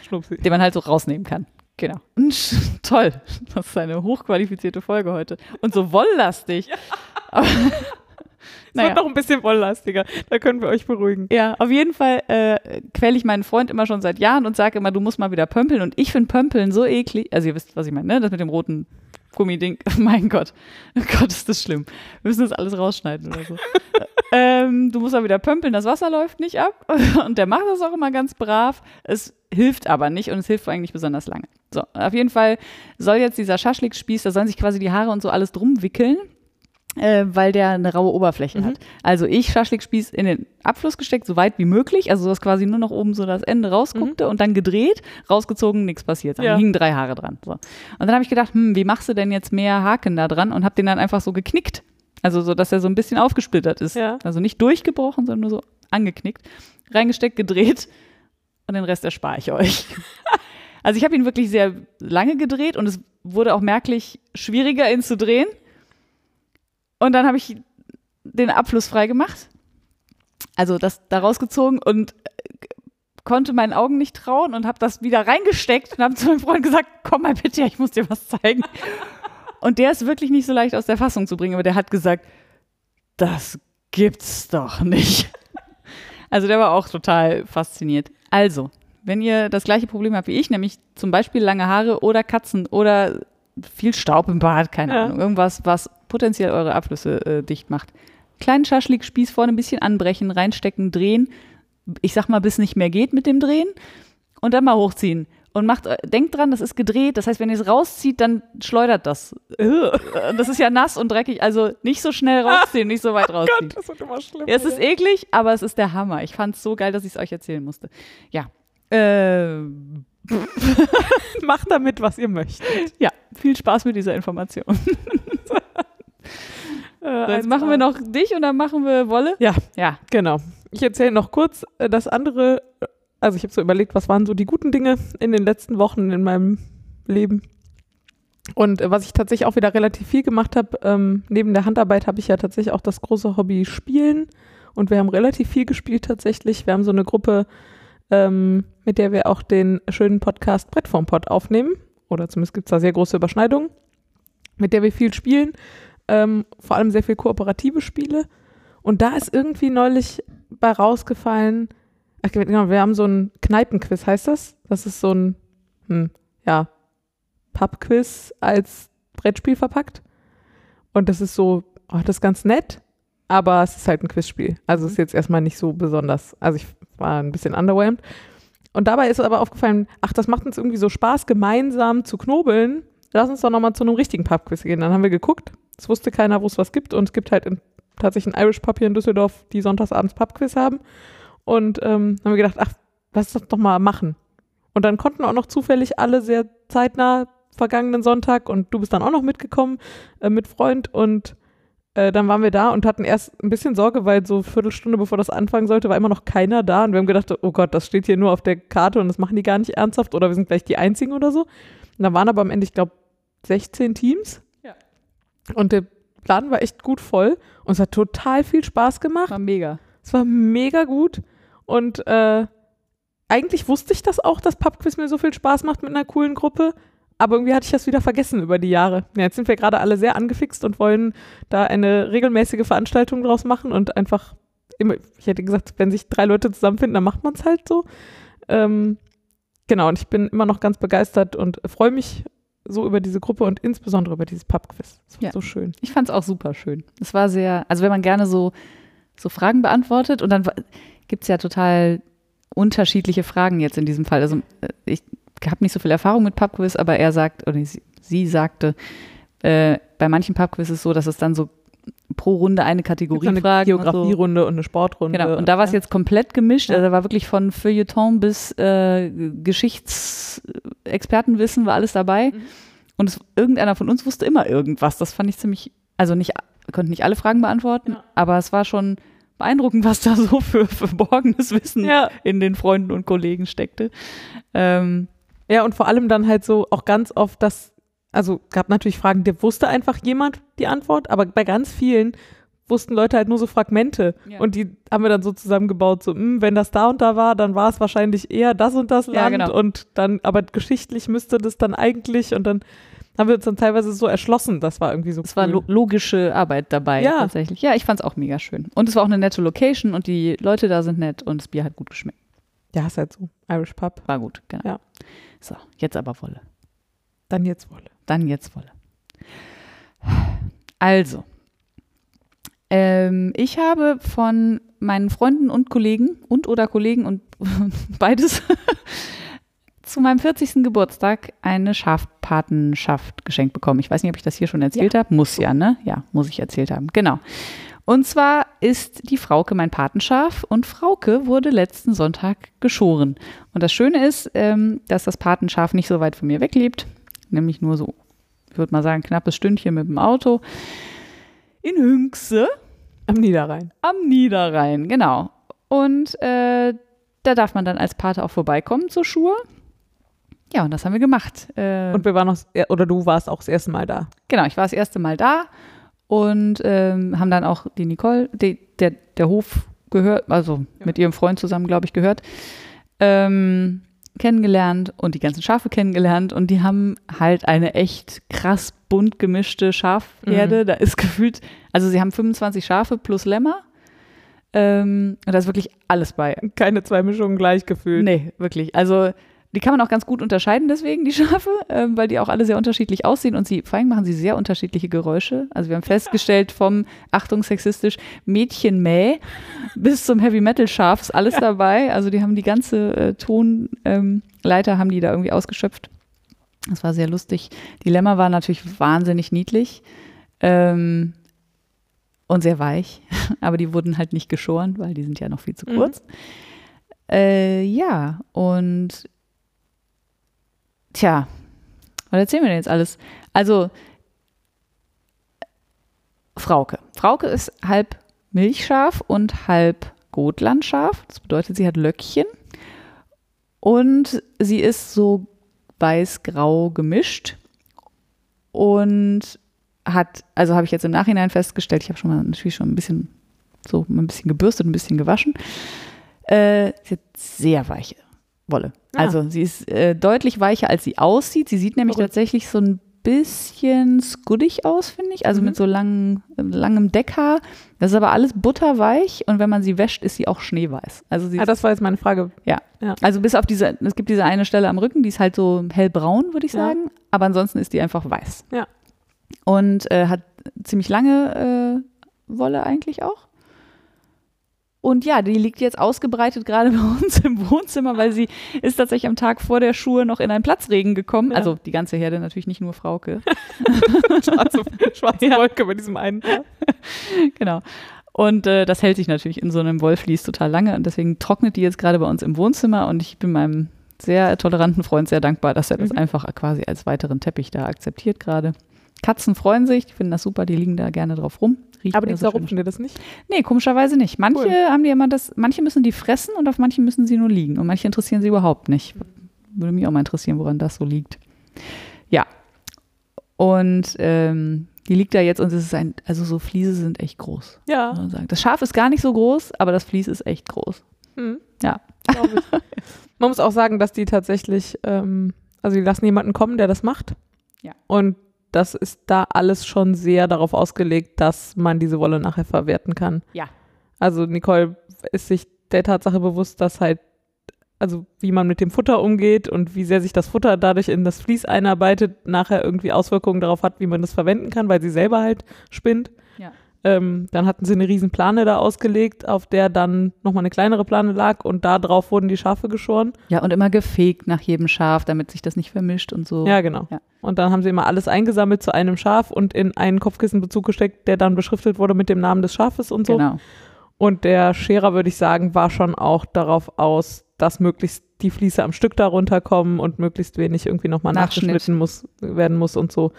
Schnupsi. den man halt so rausnehmen kann. Genau. Und sch- toll. Das ist eine hochqualifizierte Folge heute. Und so wolllastig. Aber, Es naja. wird noch ein bisschen wolllastiger. Da können wir euch beruhigen. Ja, auf jeden Fall äh, quäle ich meinen Freund immer schon seit Jahren und sage immer, du musst mal wieder pömpeln. Und ich finde Pömpeln so eklig. Also ihr wisst, was ich meine, ne? Das mit dem roten Gummiding. mein Gott. Oh Gott, ist das schlimm. Wir müssen das alles rausschneiden oder so. ähm, du musst mal wieder pömpeln, das Wasser läuft nicht ab. Und der macht das auch immer ganz brav. Es hilft aber nicht und es hilft nicht besonders lange. So, auf jeden Fall soll jetzt dieser Schaschlikspieß, da sollen sich quasi die Haare und so alles drum wickeln. Äh, weil der eine raue Oberfläche Mhm. hat. Also ich Schaschlikspieß in den Abfluss gesteckt, so weit wie möglich, also dass quasi nur noch oben so das Ende rausguckte und dann gedreht, rausgezogen, nichts passiert. Da Mhm. Ja. hingen drei Haare dran. So. Und dann habe ich gedacht, hm, wie machst du denn jetzt mehr Haken da dran und habe den dann einfach so geknickt. Also so, dass er so ein bisschen aufgesplittert ist. Ja. Also nicht durchgebrochen, sondern nur so angeknickt. Reingesteckt, gedreht und den Rest erspare ich euch. Also ich habe ihn wirklich sehr lange gedreht und es wurde auch merklich schwieriger, ihn zu drehen. Und dann habe ich den Abfluss frei gemacht. Also das da rausgezogen und äh, konnte meinen Augen nicht trauen und habe das wieder reingesteckt und habe zu meinem Freund gesagt, komm mal bitte, ich muss dir was zeigen. Und der ist wirklich nicht so leicht aus der Fassung zu bringen, aber der hat gesagt, das gibt's doch nicht. Also der war auch total fasziniert. Also, wenn ihr das gleiche Problem habt wie ich, nämlich zum Beispiel lange Haare oder Katzen oder viel Staub im Bad, keine Ja. Ahnung, irgendwas, was potenziell eure Abflüsse äh, dicht macht. Kleinen Schaschlikspieß vorne ein bisschen anbrechen, reinstecken, drehen. Ich sag mal, bis nicht mehr geht mit dem Drehen. Und dann mal hochziehen. Und macht, äh, denkt dran, das ist gedreht. Das heißt, wenn ihr es rauszieht, dann schleudert das. Das ist ja nass und dreckig. Also nicht so schnell rausziehen, nicht so weit rausziehen. Gott, das wird immer schlimmer. Ja, es ist eklig, aber es ist der Hammer. Ich fand es so geil, dass ich es euch erzählen musste. Ja. Äh, Macht damit, was ihr möchtet. Ja, viel Spaß mit dieser Information. Äh, jetzt machen wir noch dich und dann machen wir Wolle. Ja. Ja. Genau. Ich erzähle noch kurz äh, das andere. äh, Also ich habe so überlegt, was waren so die guten Dinge in den letzten Wochen in meinem Leben. Und äh, was ich tatsächlich auch wieder relativ viel gemacht habe, ähm, neben der Handarbeit habe ich ja tatsächlich auch das große Hobby Spielen. Und wir haben relativ viel gespielt tatsächlich. Wir haben so eine Gruppe, ähm, mit der wir auch den schönen Podcast Brett vorm Pott aufnehmen. Oder zumindest gibt es da sehr große Überschneidungen, mit der wir viel spielen. Ähm, vor allem sehr viel kooperative Spiele. Und da ist irgendwie neulich bei rausgefallen, ach, genau, wir haben so ein Kneipenquiz, heißt das? Das ist so ein, hm, ja, Pubquiz als Brettspiel verpackt. Und das ist so, oh, das ist ganz nett, aber es ist halt ein Quizspiel. Also ist jetzt erstmal nicht so besonders. Also ich war ein bisschen underwhelmed. Und dabei ist aber aufgefallen, ach, das macht uns irgendwie so Spaß, gemeinsam zu knobeln. Lass uns doch nochmal zu einem richtigen Pubquiz gehen. Dann haben wir geguckt. Es wusste keiner, wo es was gibt. Und es gibt halt in, tatsächlich ein Irish Pub hier in Düsseldorf, die sonntagsabends Pubquiz haben. Und ähm, haben wir gedacht, ach, lass das doch mal machen. Und dann konnten auch noch zufällig alle sehr zeitnah vergangenen Sonntag und du bist dann auch noch mitgekommen äh, mit Freund und äh, dann waren wir da und hatten erst ein bisschen Sorge, weil so eine Viertelstunde bevor das anfangen sollte, war immer noch keiner da und wir haben gedacht, oh Gott, das steht hier nur auf der Karte und das machen die gar nicht ernsthaft oder wir sind gleich die Einzigen oder so. Und da waren aber am Ende, ich glaube, 16 Teams. Und der Laden war echt gut voll und es hat total viel Spaß gemacht. War mega. Es war mega gut und äh, eigentlich wusste ich das auch, dass Pubquiz mir so viel Spaß macht mit einer coolen Gruppe, aber irgendwie hatte ich das wieder vergessen über die Jahre. Ja, jetzt sind wir gerade alle sehr angefixt und wollen da eine regelmäßige Veranstaltung draus machen und einfach immer, ich hätte gesagt, wenn sich drei Leute zusammenfinden, dann macht man es halt so. Ähm, genau, und ich bin immer noch ganz begeistert und freue mich so über diese Gruppe und insbesondere über dieses Pubquiz. Das war Ja. so schön. Ich fand es auch super schön. Es war sehr, also wenn man gerne so, so Fragen beantwortet und dann gibt es ja total unterschiedliche Fragen jetzt in diesem Fall. Also äh, ich habe nicht so viel Erfahrung mit Pubquiz, aber er sagt, oder sie, sie sagte, äh, bei manchen Pubquiz ist es so, dass es dann so pro Runde eine Kategorie eine fragen. und so. Geografierunde und eine Sportrunde. Genau, und da war es ja. jetzt komplett gemischt. Also da war wirklich von Feuilleton bis äh, Geschichtsexpertenwissen war alles dabei. Mhm. Und es, irgendeiner von uns wusste immer irgendwas. Das fand ich ziemlich, also nicht, wir konnten nicht alle Fragen beantworten, Ja. aber es war schon beeindruckend, was da so für verborgenes Wissen Ja. in den Freunden und Kollegen steckte. Ähm, Ja, und vor allem dann halt so auch ganz oft das, also gab natürlich Fragen, der wusste einfach jemand die Antwort, aber bei ganz vielen wussten Leute halt nur so Fragmente. Ja. Und die haben wir dann so zusammengebaut, so, hm, wenn das da und da war, dann war es wahrscheinlich eher das und das Ja, Land. genau. Und dann, aber geschichtlich müsste das dann eigentlich und dann haben wir uns dann teilweise so erschlossen. Das war irgendwie so es war cool. lo logische Arbeit dabei Ja. tatsächlich. Ja, ich fand es auch mega schön. Und es war auch eine nette Location und die Leute da sind nett und das Bier hat gut geschmeckt. Ja, ist halt so. Irish Pub. War gut, genau. Ja. So, jetzt aber Wolle. Dann jetzt Wolle. Dann jetzt Wolle. Also, ähm, ich habe von meinen Freunden und Kollegen und oder Kollegen und beides zu meinem 40. Geburtstag eine Schafpatenschaft geschenkt bekommen. Ich weiß nicht, ob ich das hier schon erzählt habe. Muss ja, ne? Ja, muss ich erzählt haben. Genau. Und zwar ist die Frauke mein Patenschaf und Frauke wurde letzten Sonntag geschoren. Und das Schöne ist, ähm, dass das Patenschaf nicht so weit von mir weg lebt, nämlich nur so, ich würde mal sagen, knappes Stündchen mit dem Auto in Hünxe Am Niederrhein. am Niederrhein, genau. Und äh, da darf man dann als Pate auch vorbeikommen zur Schur. Ja, und das haben wir gemacht. Äh, Und wir waren noch, oder du warst auch das erste Mal da. Genau, ich war das erste Mal da und ähm, haben dann auch die Nicole, die, der, der Hof gehört, also mit ihrem Freund zusammen, glaube ich, gehört, ähm, kennengelernt und die ganzen Schafe kennengelernt und die haben halt eine echt krass bunt gemischte Schafherde. Da ist gefühlt, also sie haben 25 Schafe plus Lämmer. Ähm, und da ist wirklich alles bei. Keine zwei Mischungen gleich gefühlt. Nee, wirklich. Also die kann man auch ganz gut unterscheiden deswegen, die Schafe, ähm, weil die auch alle sehr unterschiedlich aussehen und sie, vor allem machen sie sehr unterschiedliche Geräusche. Also wir haben festgestellt, vom, Achtung, sexistisch, Mädchenmäh bis zum Heavy-Metal-Schaf ist alles dabei. Also die haben die ganze äh, Tonleiter, ähm, haben die da irgendwie ausgeschöpft. Das war sehr lustig. Die Lämmer waren natürlich wahnsinnig niedlich ähm, und sehr weich, aber die wurden halt nicht geschoren, weil die sind ja noch viel zu Mhm. kurz. Äh, ja, und tja, was erzählen wir denn jetzt alles? Also, Frauke. Frauke ist halb Milchschaf und halb Gotlandschaf. Das bedeutet, sie hat Löckchen. Und sie ist so weiß-grau gemischt. Und hat, also habe ich jetzt im Nachhinein festgestellt, ich habe schon mal natürlich schon ein bisschen so ein bisschen gebürstet, ein bisschen gewaschen. Äh, sie hat sehr weiche Wolle. Ah. Also sie ist äh, deutlich weicher, als sie aussieht. Sie sieht nämlich Verrückt. tatsächlich so ein bisschen skuddig aus, finde ich. Also Mhm. mit so lang, langem Deckhaar. Das ist aber alles butterweich und wenn man sie wäscht, ist sie auch schneeweiß. Also sie Ah, das war jetzt meine Frage. also bis auf diese, es gibt diese eine Stelle am Rücken, die ist halt so hellbraun, würde ich Ja. sagen. Aber ansonsten ist die einfach weiß. Ja. Und äh, hat ziemlich lange äh, Wolle eigentlich auch. Und ja, die liegt jetzt ausgebreitet gerade bei uns im Wohnzimmer, weil sie ist tatsächlich am Tag vor der Schuhe noch in einen Platzregen gekommen. Ja. Also die ganze Herde, natürlich nicht nur Frauke. Schwarze, schwarze Ja. Wolke bei diesem einen. genau. Und äh, das hält sich natürlich in so einem Wollvlies total lange und deswegen trocknet die jetzt gerade bei uns im Wohnzimmer und ich bin meinem sehr toleranten Freund sehr dankbar, dass er das Mhm. einfach quasi als weiteren Teppich da akzeptiert gerade. Katzen freuen sich, die finden das super, die liegen da gerne drauf rum. Riecht Aber die so zerrupfen dir das nicht? Nee, komischerweise nicht. Manche Cool. haben die immer das, manche müssen die fressen und auf manche müssen sie nur liegen und manche interessieren sie überhaupt nicht. Würde mich auch mal interessieren, woran das so liegt. Ja. Und ähm, die liegt da jetzt und es ist ein, also so Fliese sind echt groß. Ja. man sagen. Das Schaf ist gar nicht so groß, aber das Vlies ist echt groß. Hm. Ja. Man muss auch sagen, dass die tatsächlich, ähm, also die lassen jemanden kommen, der das macht. Ja. Und das ist da alles schon sehr darauf ausgelegt, dass man diese Wolle nachher verwerten kann. Ja. Also Nicole ist sich der Tatsache bewusst, dass halt, also wie man mit dem Futter umgeht und wie sehr sich das Futter dadurch in das Vlies einarbeitet, nachher irgendwie Auswirkungen darauf hat, wie man das verwenden kann, weil sie selber halt spinnt. Ja. Ähm, dann hatten sie eine riesen Plane da ausgelegt, auf der dann nochmal eine kleinere Plane lag und da drauf wurden die Schafe geschoren. Ja, und immer gefegt nach jedem Schaf, damit sich das nicht vermischt und so. Ja, genau. Ja. Und dann haben sie immer alles eingesammelt zu einem Schaf und in einen Kopfkissenbezug gesteckt, der dann beschriftet wurde mit dem Namen des Schafes und so. Genau. Und der Scherer, würde ich sagen, war schon auch darauf aus, dass möglichst die Fliese am Stück darunter kommen und möglichst wenig irgendwie nochmal nachgeschnitten muss, werden muss und so.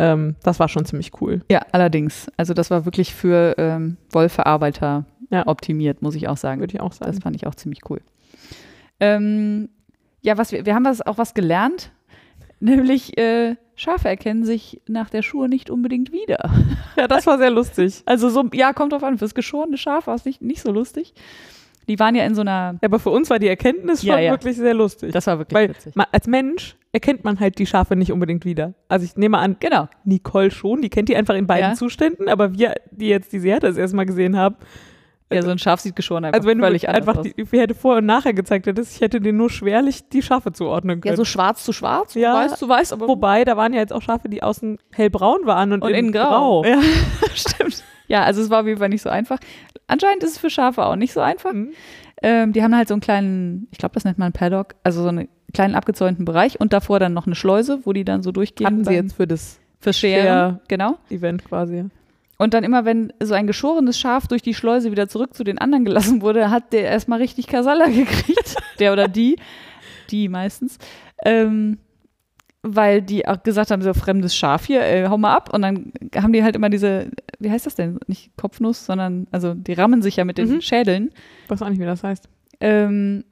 Ähm, das war schon ziemlich cool. Ja, allerdings. Also das war wirklich für ähm, Wollverarbeiter Ja. optimiert, muss ich auch sagen. Würde ich auch sagen. Das fand ich auch ziemlich cool. Ähm, ja, was wir, wir haben was, auch was gelernt, nämlich äh, Schafe erkennen sich nach der Schuhe nicht unbedingt wieder. ja, das war sehr lustig. Also so, ja, kommt drauf an, fürs geschorene Schaf war es nicht, nicht so lustig. Die waren ja in so einer, Ja, aber für uns war die Erkenntnis schon Ja, ja. wirklich sehr lustig. das war wirklich Weil witzig. man, als Mensch erkennt man halt die Schafe nicht unbedingt wieder. Also ich nehme an, Genau. Nicole schon, die kennt die einfach in beiden Ja. Zuständen, aber wir, die jetzt die Serie das erstmal gesehen haben, Ja, so ein Schaf sieht geschoren einfach also wenn völlig anders einfach aus. die, die hätte vor und nachher gezeigt hättest, ich hätte dir nur schwerlich die Schafe zuordnen können. Ja, so schwarz zu schwarz, Ja. weiß zu weiß, aber Wobei, da waren ja jetzt auch Schafe, die außen hellbraun waren und, und innen in grau. grau. Ja, stimmt. Ja, also es war auf jeden Fall nicht so einfach. Anscheinend ist es für Schafe auch nicht so einfach. Mhm. Ähm, die haben halt so einen kleinen, ich glaube, das nennt man Paddock, also so einen kleinen abgezäunten Bereich und davor dann noch eine Schleuse, wo die dann so durchgehen. Hatten sie jetzt für das Fürs Scheren, Share- genau. Event quasi. Und dann immer, wenn so ein geschorenes Schaf durch die Schleuse wieder zurück zu den anderen gelassen wurde, hat der erstmal richtig Kasala gekriegt. der oder die. Die meistens. Ähm, weil die auch gesagt haben, so fremdes Schaf hier, äh, hau mal ab. Und dann haben die halt immer diese, wie heißt das denn? Nicht Kopfnuss, sondern, also die rammen sich ja mit den Mhm. Schädeln. Ich weiß auch nicht, wie das heißt. Ähm,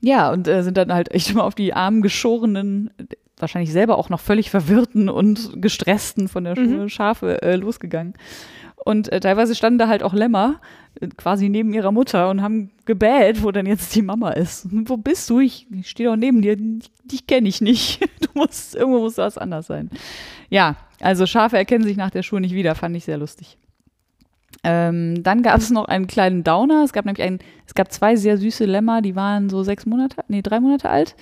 ja, und äh, sind dann halt echt immer auf die armen, geschorenen, wahrscheinlich selber auch noch völlig verwirrten und gestressten von der Mhm. Schu- Schafe äh, losgegangen. Und äh, teilweise standen da halt auch Lämmer äh, quasi neben ihrer Mutter und haben gebellt, wo denn jetzt die Mama ist. Wo bist du? Ich, ich stehe doch neben dir. Dich kenne ich nicht. Du musst, irgendwo muss was anders sein. Ja, also Schafe erkennen sich nach der Schuhe nicht wieder, fand ich sehr lustig. Ähm, dann gab es noch einen kleinen Downer. Es gab nämlich einen, es gab zwei sehr süße Lämmer, die waren so sechs Monate, nee, drei Monate alt.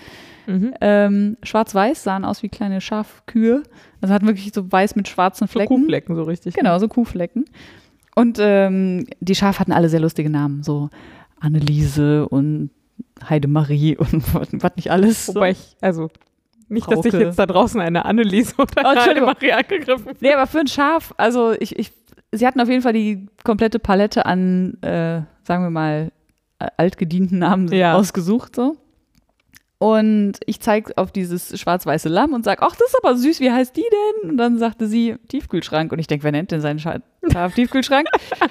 Mhm. Ähm, Schwarz-weiß, sahen aus wie kleine Schafkühe. Also hatten wirklich so weiß mit schwarzen So Flecken. Kuhflecken so richtig. Genau, so Kuhflecken. Und ähm, die Schafe hatten alle sehr lustige Namen, so Anneliese und Heidemarie und was nicht alles. So. Wobei ich, also nicht, dass ich Frauke. jetzt da draußen eine Anneliese oder Oh, eine Entschuldigung. Marie angegriffen Nee, aber für ein Schaf, also ich, ich, sie hatten auf jeden Fall die komplette Palette an, äh, sagen wir mal, altgedienten Namen Ja. ausgesucht, so. Und ich zeige auf dieses schwarz-weiße Lamm und sage, ach, das ist aber süß, wie heißt die denn? Und dann sagte sie, Tiefkühlschrank. Und ich denke, wer nennt denn seinen Schaf Tiefkühlschrank?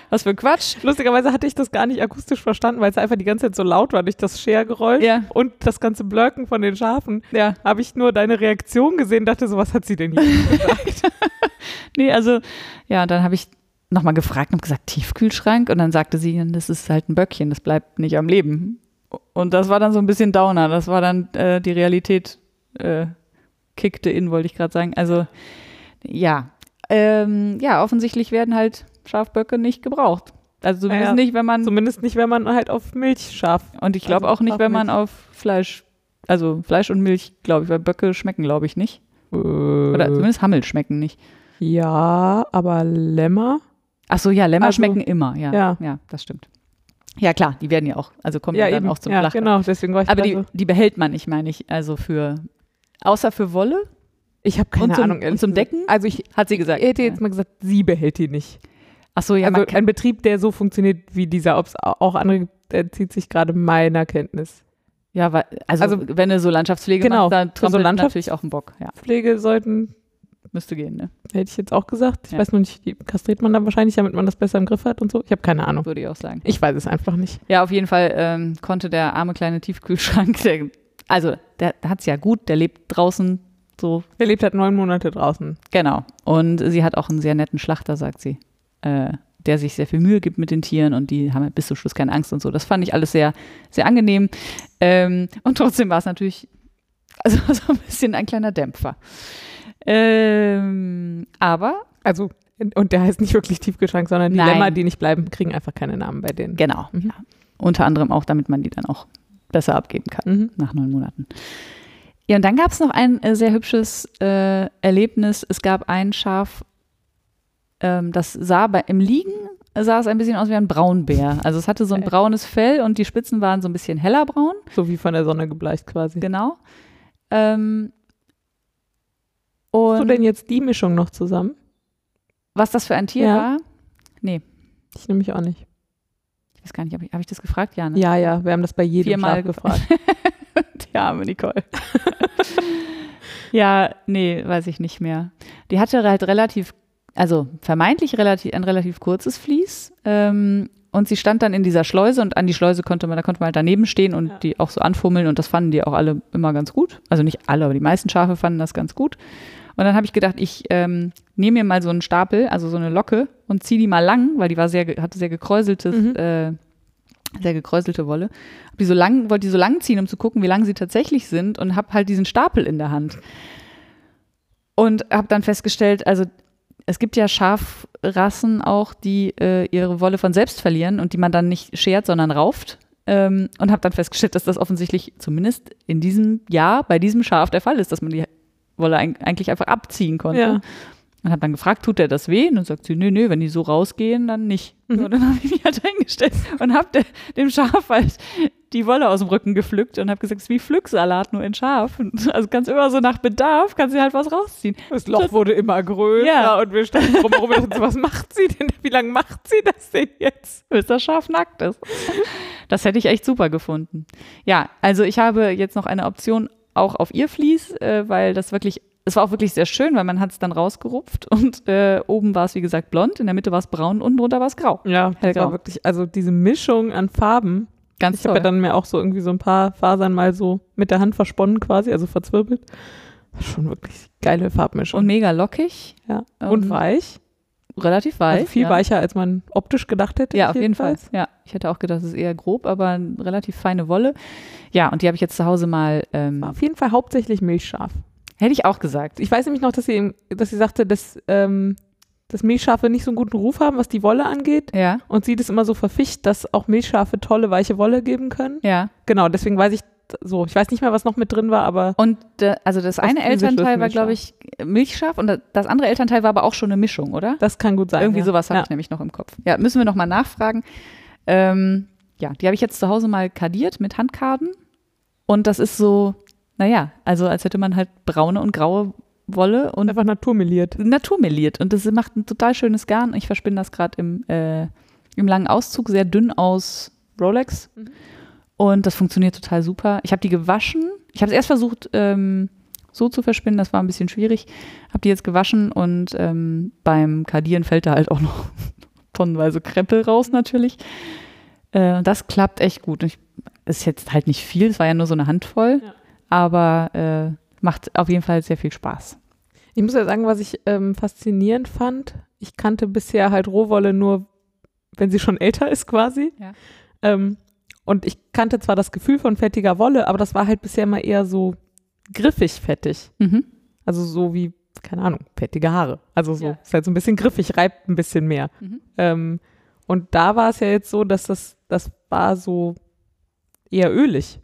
Was für ein Quatsch. Lustigerweise hatte ich das gar nicht akustisch verstanden, weil es einfach die ganze Zeit so laut war durch das Schergeräusch Ja. und das ganze Blöcken von den Schafen. Ja. Habe ich nur deine Reaktion gesehen, dachte so, was hat sie denn hier gesagt? Nee, also, ja, dann habe ich nochmal gefragt und gesagt, Tiefkühlschrank? Und dann sagte sie, das ist halt ein Böckchen, das bleibt nicht am Leben. Und das war dann so ein bisschen Downer. Das war dann äh, die Realität äh, kickte in, wollte ich gerade sagen. Also, ja. Ähm, ja, offensichtlich werden halt Schafböcke nicht gebraucht. Also zumindest Naja, nicht, wenn man, Zumindest nicht, wenn man halt auf Milch scharf. und ich glaube also auch nicht, wenn man auf Fleisch, also Fleisch und Milch, glaube ich, weil Böcke schmecken, glaube ich, nicht. Oder Äh, zumindest Hammel schmecken nicht. ja, aber Lämmer? Ach so, ja, Lämmer Also- schmecken immer, ja. Ja. Ja, das stimmt. Ja, klar, die werden ja auch, also kommen Ja, ja, dann eben. auch zum ja, Schlachten. genau, deswegen war ich Aber die, so. die behält man nicht, meine ich, also für, außer für Wolle, Ich habe keine und zum- Ahnung. und ehrlich zum. Decken? Also ich hat sie gesagt. hätte jetzt mal gesagt, sie behält die nicht. Ach so, ja, also ein Betrieb, der so funktioniert wie dieser, ob es auch andere gibt, entzieht sich gerade meiner Kenntnis. ja, weil, also, also- wenn du so Landschaftspflege Genau, machst, dann für so natürlich auch ein Bock, ja, Pflege sollten, müsste gehen, ne, hätte ich jetzt auch gesagt. Ich Ja. weiß nur nicht, die kastriert man dann wahrscheinlich, damit man das besser im Griff hat und so. Ich habe keine Ahnung. würde ich auch sagen. Ich weiß es einfach nicht. Ja, auf jeden Fall ähm, konnte der arme kleine Tiefkühlschrank, der, also der hat es ja gut, der lebt draußen so Der lebt halt neun Monate draußen. Genau. Und sie hat auch einen sehr netten Schlachter, sagt sie, äh, der sich sehr viel Mühe gibt mit den Tieren und die haben halt bis zum Schluss keine Angst und so. Das fand ich alles sehr, sehr angenehm. Ähm, und trotzdem war es natürlich also so ein bisschen ein kleiner Dämpfer. Ähm, aber Also, und der heißt nicht wirklich Tiefkühlschrank, sondern die Nein. Lämmer, die nicht bleiben, kriegen einfach keine Namen bei denen. genau, Mhm. ja. unter anderem auch, damit man die dann auch besser abgeben kann. Mhm. nach neun Monaten. Ja, und dann gab es noch ein äh, sehr hübsches äh, Erlebnis. Es gab ein Schaf, ähm, das sah bei, im Liegen sah es ein bisschen aus wie ein Braunbär. Also es hatte so ein Okay. braunes Fell und die Spitzen waren so ein bisschen heller braun, So wie von der Sonne gebleicht quasi. genau. Ähm, Hast du und denn jetzt die Mischung noch zusammen? was das für ein Tier Ja. war, Ich nämlich auch nicht. ich weiß gar nicht, habe ich, hab ich das gefragt? Ja, ne? Ja, ja, wir haben das bei jedem Viermal Schaf gefragt. Die arme Nicole. ja, nee, weiß ich nicht mehr. Die hatte halt relativ, also vermeintlich relativ, ein relativ kurzes Vlies. Ähm, und sie stand dann in dieser Schleuse und an die Schleuse konnte man, da konnte man halt daneben stehen und Ja. die auch so anfummeln und das fanden die auch alle immer ganz gut. Also nicht alle, aber die meisten Schafe fanden das ganz gut. Und dann habe ich gedacht, ich ähm, nehme mir mal so einen Stapel, also so eine Locke und ziehe die mal lang, weil die war sehr, hatte sehr gekräuseltes, Mhm. äh, sehr gekräuselte Wolle. Hab die so lang, wollte die so lang ziehen, um zu gucken, wie lang sie tatsächlich sind und habe halt diesen Stapel in der Hand. Und habe dann festgestellt, also es gibt ja Schafrassen auch, die äh, ihre Wolle von selbst verlieren und die man dann nicht schert, sondern rauft. Ähm, und habe dann festgestellt, dass das offensichtlich zumindest in diesem Jahr bei diesem Schaf der Fall ist, dass man die Wolle eig- eigentlich einfach abziehen konnte. Ja. Und habe dann gefragt, tut der das weh? Und dann sagt sie, nö, nö, wenn die so rausgehen, dann nicht. Mhm. Und dann habe ich mich halt hingestellt und habe dem Schaf halt die Wolle aus dem Rücken gepflückt und habe gesagt, es ist wie Pflücksalat, nur in scharf. Und Also kannst immer so nach Bedarf, kannst du halt was rausziehen. Das Loch wurde immer größer Ja. und wir standen drumherum und dachten, so, was macht sie denn? Wie lange macht sie das denn jetzt? bis das Schaf nackt ist. Das hätte ich echt super gefunden. Ja, also ich habe jetzt noch eine Option auch auf ihr Vlies, äh, weil das wirklich, es war auch wirklich sehr schön, weil man hat es dann rausgerupft und äh, oben war es wie gesagt blond, in der Mitte war es braun und drunter war es grau. Ja, das war wirklich, also diese Mischung an Farben. Ganz Ich habe ja dann mir auch so irgendwie so ein paar Fasern mal so mit der Hand versponnen quasi, also verzwirbelt. Schon wirklich geile Farbmischung. und mega lockig, ja. ähm, und weich. Relativ weich. Also viel ja. weicher, als man optisch gedacht hätte. Ja, auf jeden Fall. Ja, ich hätte auch gedacht, es ist eher grob, aber eine relativ feine Wolle. Ja, und die habe ich jetzt zu Hause mal, ähm, auf jeden Fall hauptsächlich milchscharf. hätte ich auch gesagt. Ich weiß nämlich noch, dass sie, dass sie sagte, dass, ähm, dass Milchschafe nicht so einen guten Ruf haben, was die Wolle angeht. Ja, Und sie das immer so verficht, dass auch Milchschafe tolle, weiche Wolle geben können. ja. Genau, deswegen weiß ich so. Ich weiß nicht mehr, was noch mit drin war, aber Und äh, also das eine Elternteil war, glaube ich, Milchschaf und das andere Elternteil war aber auch schon eine Mischung, oder? das kann gut sein. Irgendwie ja. sowas habe ja. ich nämlich noch im Kopf. Ja, müssen wir noch mal nachfragen. Ähm, ja, die habe ich jetzt zu Hause mal kardiert mit Handkarten. Und das ist so, naja, also als hätte man halt braune und graue Wolle und Einfach naturmeliert. naturmeliert. Und das macht ein total schönes Garn. Ich verspinne das gerade im, äh, im langen Auszug, sehr dünn aus Rolex. Mhm. Und das funktioniert total super. Ich habe die gewaschen ich habe es erst versucht, ähm, so zu verspinnen, das war ein bisschen schwierig. Habe die jetzt gewaschen und ähm, beim Kardieren fällt da halt auch noch tonnenweise Krempel raus natürlich. Äh, das klappt echt gut. Ich, ist jetzt halt nicht viel, es war ja nur so eine Handvoll, Ja. aber äh, macht auf jeden Fall sehr viel Spaß. Ich muss ja sagen, was ich ähm, faszinierend fand, ich kannte bisher halt Rohwolle nur, wenn sie schon älter ist quasi. Ja. Ähm, und ich kannte zwar das Gefühl von fettiger Wolle, aber das war halt bisher immer eher so griffig fettig. Mhm. Also so wie, keine Ahnung, fettige Haare. Also so, Ja. ist halt so ein bisschen griffig, reibt ein bisschen mehr. Mhm. Ähm, und da war es ja jetzt so, dass das, das war so eher ölig.